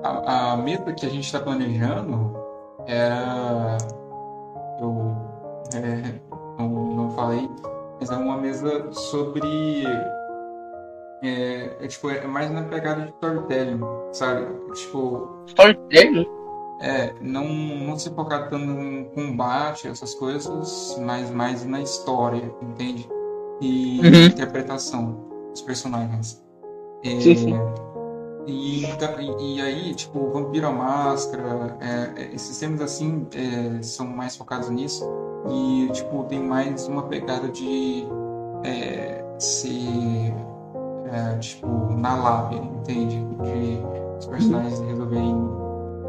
a, a meta que a gente está planejando era. Eu é, não, não falei, mas é uma mesa sobre. É, é, tipo, é mais na pegada de storytelling, sabe? Tipo, Storytelling? é, não, não se focar tanto em combate, essas coisas, mas mais na história, entende? E Uhum. interpretação dos personagens. É, Sim, sim. E, então- e, e aí, tipo, Vampiro à Máscara, é, é, esses temas assim é, são mais focados nisso. E, tipo, tem mais uma pegada de é, ser, é, tipo, na lábia, entende? De os personagens resolverem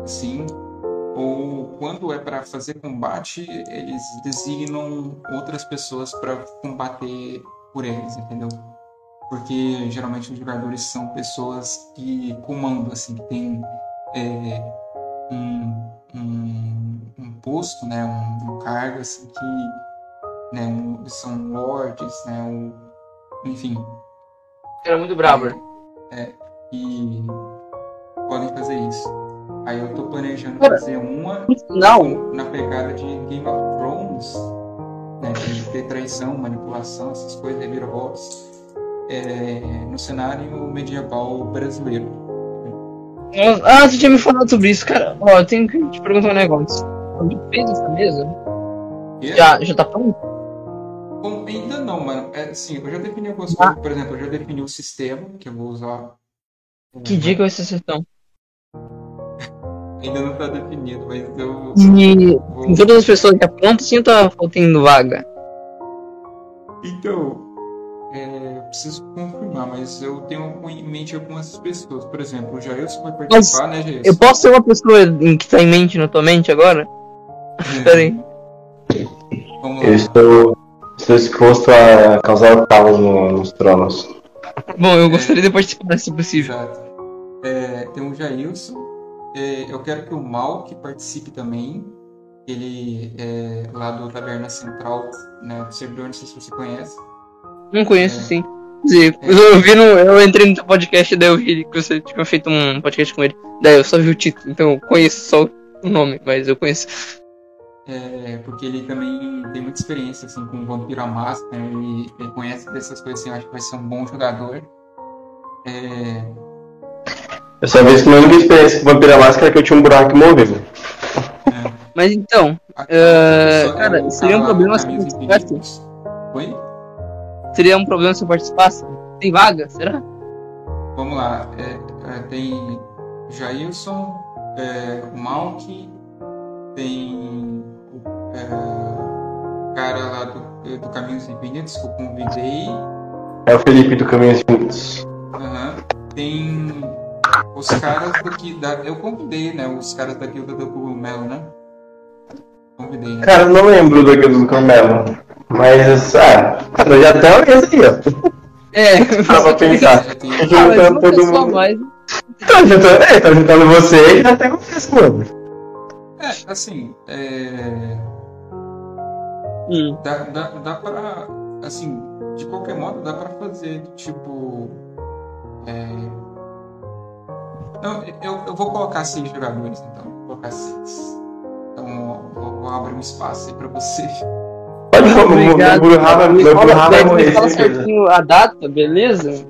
assim. Ou quando é para fazer combate, eles designam outras pessoas para combater por eles, entendeu? Porque geralmente os jogadores são pessoas que comandam, assim, que tem é, um, um, um, posto, né, um, um cargo, assim, que né, um, são lords, né, um, enfim. Era muito brabo. É, é, e podem fazer isso. Aí eu tô planejando fazer uma não. na pegada de Game of Thrones, né, de ter traição, manipulação, essas coisas, reviravoltas, é, no cenário medieval brasileiro. Ah, você tinha me falado sobre isso, cara. Ó, eu tenho que te perguntar um negócio. Você fez essa mesa? Já, já tá pronto? Bom, ainda não, mano. É, sim, eu já defini algumas ah. coisas. Por exemplo, eu já defini o sistema que eu vou usar. Que dia que vai ser a sessão? Ainda não está definido, mas eu. E vou... todas as pessoas já prontas sim tá faltando vaga? Então, preciso confirmar, mas eu tenho em mente algumas pessoas. Por exemplo, o Jailson vai participar, mas né, Jailson? Eu posso ser uma pessoa que está em mente na tua mente agora? É. Peraí. Eu estou, estou exposto a causar o caos no, nos tronos. Bom, eu gostaria de participar, se possível. Exato. É, tem o Jailson, é, eu quero que o Mal que participe também. Ele é lá do Taberna Central, né, do servidor, não sei se você conhece. Não conheço, é, sim. Sim, é. eu vi no, eu entrei no teu podcast, daí eu vi que você tinha feito um podcast com ele. Daí eu só vi o título, então eu conheço só o nome, mas eu conheço. É, porque ele também tem muita experiência assim, com o Vampiro à Máscara, ele, ele conhece dessas coisas assim, eu acho que vai ser um bom jogador. É, eu só vi que minha única experiência com Vampira Máscara é que eu tinha um buraco morreu. É. Mas então, uh, cara, seria um problema se eu? Oi? Seria um problema se eu participasse? Tem vaga, será? Vamos lá, é, é, tem Jailson, é, o Malk, tem o é, cara lá do, do Caminhos Infinitos que eu convidei. É o Felipe do Caminhos Infinitos. Uhum. Tem os caras daqui da. Eu convidei, né? Os caras da guilda do Cogumelo, né? Convidei, né? Cara, eu não lembro da guilda do Cogumelo. Mas, ah, eu já até olhei aí, ó. É, Dá pra pensar. Ah, juntando todo mundo. Mais... Tá juntando, é, tá juntando você e já até começo, mano. É, assim, é. Hum. Dá, dá, dá pra. Assim, de qualquer modo, dá pra fazer, tipo. É então, eu, eu vou colocar seis jogadores, então. Vou colocar seis. Então, vou, vou abrir um espaço aí pra você. Pode falar, Obrigado. Meu vai morrer. Fala certinho a data, beleza?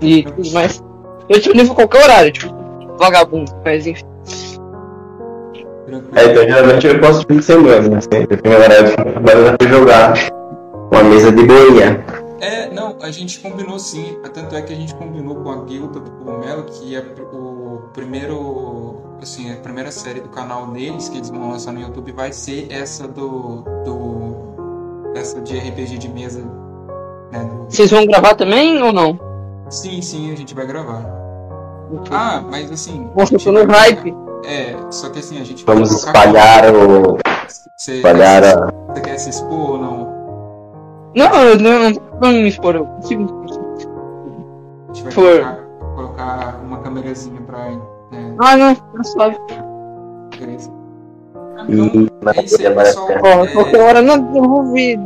E tudo mais. Eu te livro qualquer horário, tipo, vagabundo, mas enfim. É, então geralmente eu posso fim de semana, né? Eu tenho horário de pra jogar uma mesa de boinha. É, não, a gente combinou sim. Tanto é que a gente combinou com a guilda do Cogumelo, que é o primeiro. Assim, a primeira série do canal deles que eles vão lançar no YouTube vai ser essa do. do essa de RPG de mesa. Né, do... Vocês vão gravar também ou não? Sim, sim, a gente vai gravar. Ah, mas assim. Nossa, eu tô no hype. É, só que assim, a gente Vamos espalhar o. Você, espalhar quer, a. Você quer se expor ou não? Não, eu não, não, não me expor, eu consigo. A gente vai colocar, colocar, uma câmerazinha pra. Né? Ah, não, tá suave. Beleza. Então, é isso aí, pessoal. Ó, é... qualquer hora não, eu ver.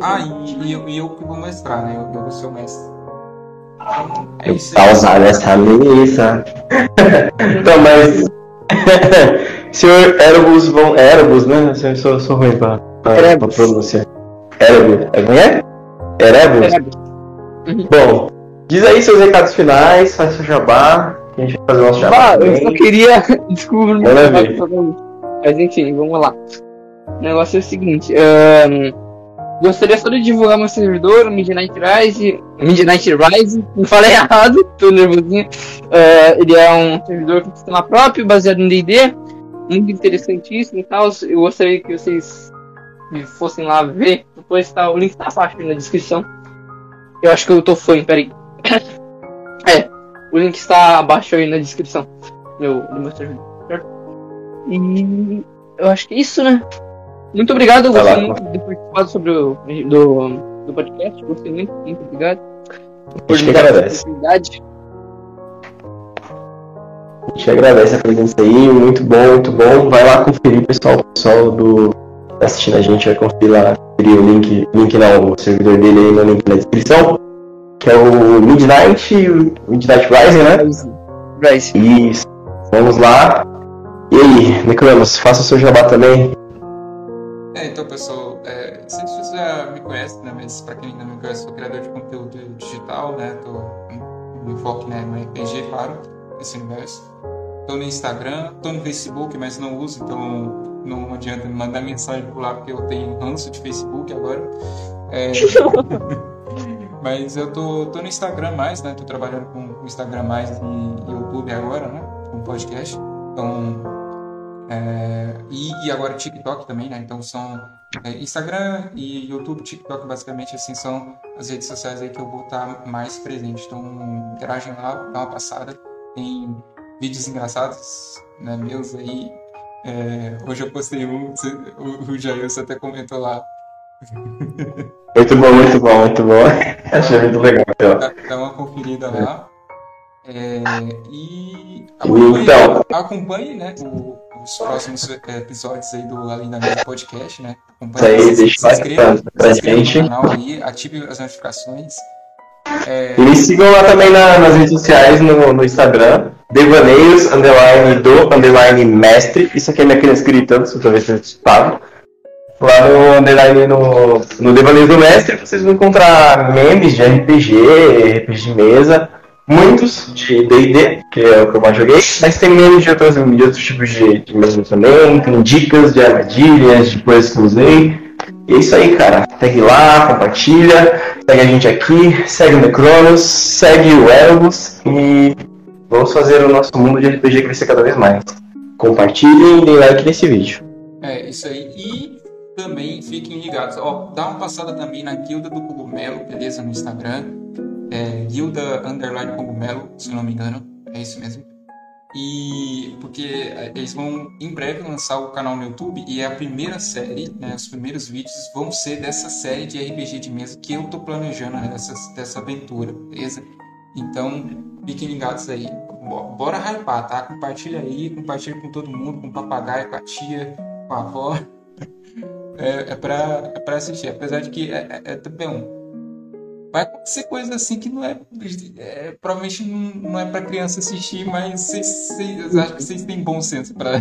Ah, e, e, eu, e eu que vou mestrar, né? Eu, eu vou ser o mestre. É isso aí. Pausar essa missa. então, mas. Senhor Erebus vão. Erebus, né? Eu sou, sou ruim pra, pra, pra pronunciar. Erebus. É como é? Erebus? Uhum. Bom, diz aí seus recados finais, faz seu jabá. Que a gente vai fazer o nosso jabá. Ah, eu só queria. Desculpa, não Mas enfim, vamos lá. O negócio é o seguinte. Um, gostaria só de divulgar meu servidor, Midnight Rise. Midnight Rise, não falei errado, tô nervosinho. Uh, ele é um servidor com sistema próprio, baseado em DD. Muito interessantíssimo e tal. Eu gostaria que vocês fossem lá ver, depois tá, o link tá abaixo na descrição. Eu acho que eu tô fã, peraí. é, o link está abaixo aí na descrição meu, do meu servidor. Certo? E eu acho que é isso, né? Muito obrigado, eu gostei muito de sobre o, do do podcast. Gostei muito, muito obrigado. A gente que agradece. A gente agradece a presença aí, muito bom, muito bom. Vai lá conferir, pessoal. O pessoal do tá assistindo a gente vai conferir lá, conferir o link, link não, o servidor dele aí no link na descrição. Que é o Midnight, Midnight Rising, né? Rising. Isso. Vamos lá. E aí, Necronos, faça o seu jabá também. É, então, pessoal, é, sei se você já me conhece, né? Mas pra quem ainda não me conhece, sou criador de conteúdo digital, né? Tô, me foco né, no RPG, claro, nesse universo. Tô no Instagram, tô no Facebook, mas não uso, então não adianta me mandar mensagem por lá, porque eu tenho ranço de Facebook agora. É... mas eu tô, tô no Instagram mais, né? Tô trabalhando com o Instagram mais e YouTube agora, né? Com podcast. Então, é, e, e, agora TikTok também, né? Então são é, Instagram e YouTube, TikTok basicamente assim são as redes sociais aí que eu vou estar mais presente. Então interagem lá, dá uma passada. Tem vídeos engraçados, né, meus aí. É, hoje eu postei um, o, o Jailson até comentou lá. Muito bom, muito bom, muito bom. Achei muito legal. Dá, dá uma conferida lá. É, e acompanhe, então, acompanhe né, o, os próximos episódios aí do Além da Mesa Podcast, né? Acompanhe, aí, se, se, inscreva, pra se inscreva no canal aí, ative as notificações. É... E me sigam lá também na, nas redes sociais, no, no Instagram, devaneios, underline do, underline mestre. Isso aqui é minha criança gritando, se talvez vocês escutado. Lá no underline no, no Devaneios do Mestre, vocês vão encontrar memes de RPG, RPG de mesa, muitos de D&D, que é o que eu mais joguei, mas tem menos de, outros, de outros tipos de, de mesmo também, tem dicas de armadilhas, de coisas que eu usei. E é isso aí, cara. Segue lá, compartilha, segue a gente aqui, segue o Necronos, segue o Elvos e vamos fazer o nosso mundo de RPG crescer cada vez mais. Compartilhem e deem like nesse vídeo. É, isso aí. E também fiquem ligados. Ó, dá uma passada também na Guilda do Cogumelo, beleza? No Instagram é, Guilda Underline Cogumelo, se não me engano, é isso mesmo. E porque é, eles vão em breve lançar o canal no YouTube e é a primeira série, né, os primeiros vídeos vão ser dessa série de RPG de mesa que eu tô planejando né, dessa, dessa aventura, beleza? Então fiquem ligados aí. Bora hypar, tá? Compartilha aí, compartilha com todo mundo, com o papagaio, com a tia, com a avó. É, é, pra, é pra assistir, apesar de que é, é, é também um vai acontecer coisa assim que não é, é provavelmente não, não é para criança assistir, mas vocês, vocês acho que vocês têm bom senso para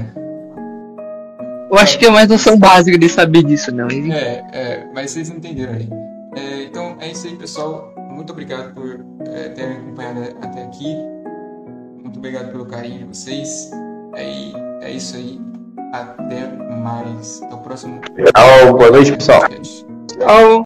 Eu acho que é mais noção básica de saber disso, não. É, é, mas vocês entenderam aí. É, então é isso aí, pessoal. Muito obrigado por é, terem acompanhado até aqui. Muito obrigado pelo carinho de vocês. É, é isso aí. Até mais. Até o próximo. Tchau, boa noite, pessoal. Tchau.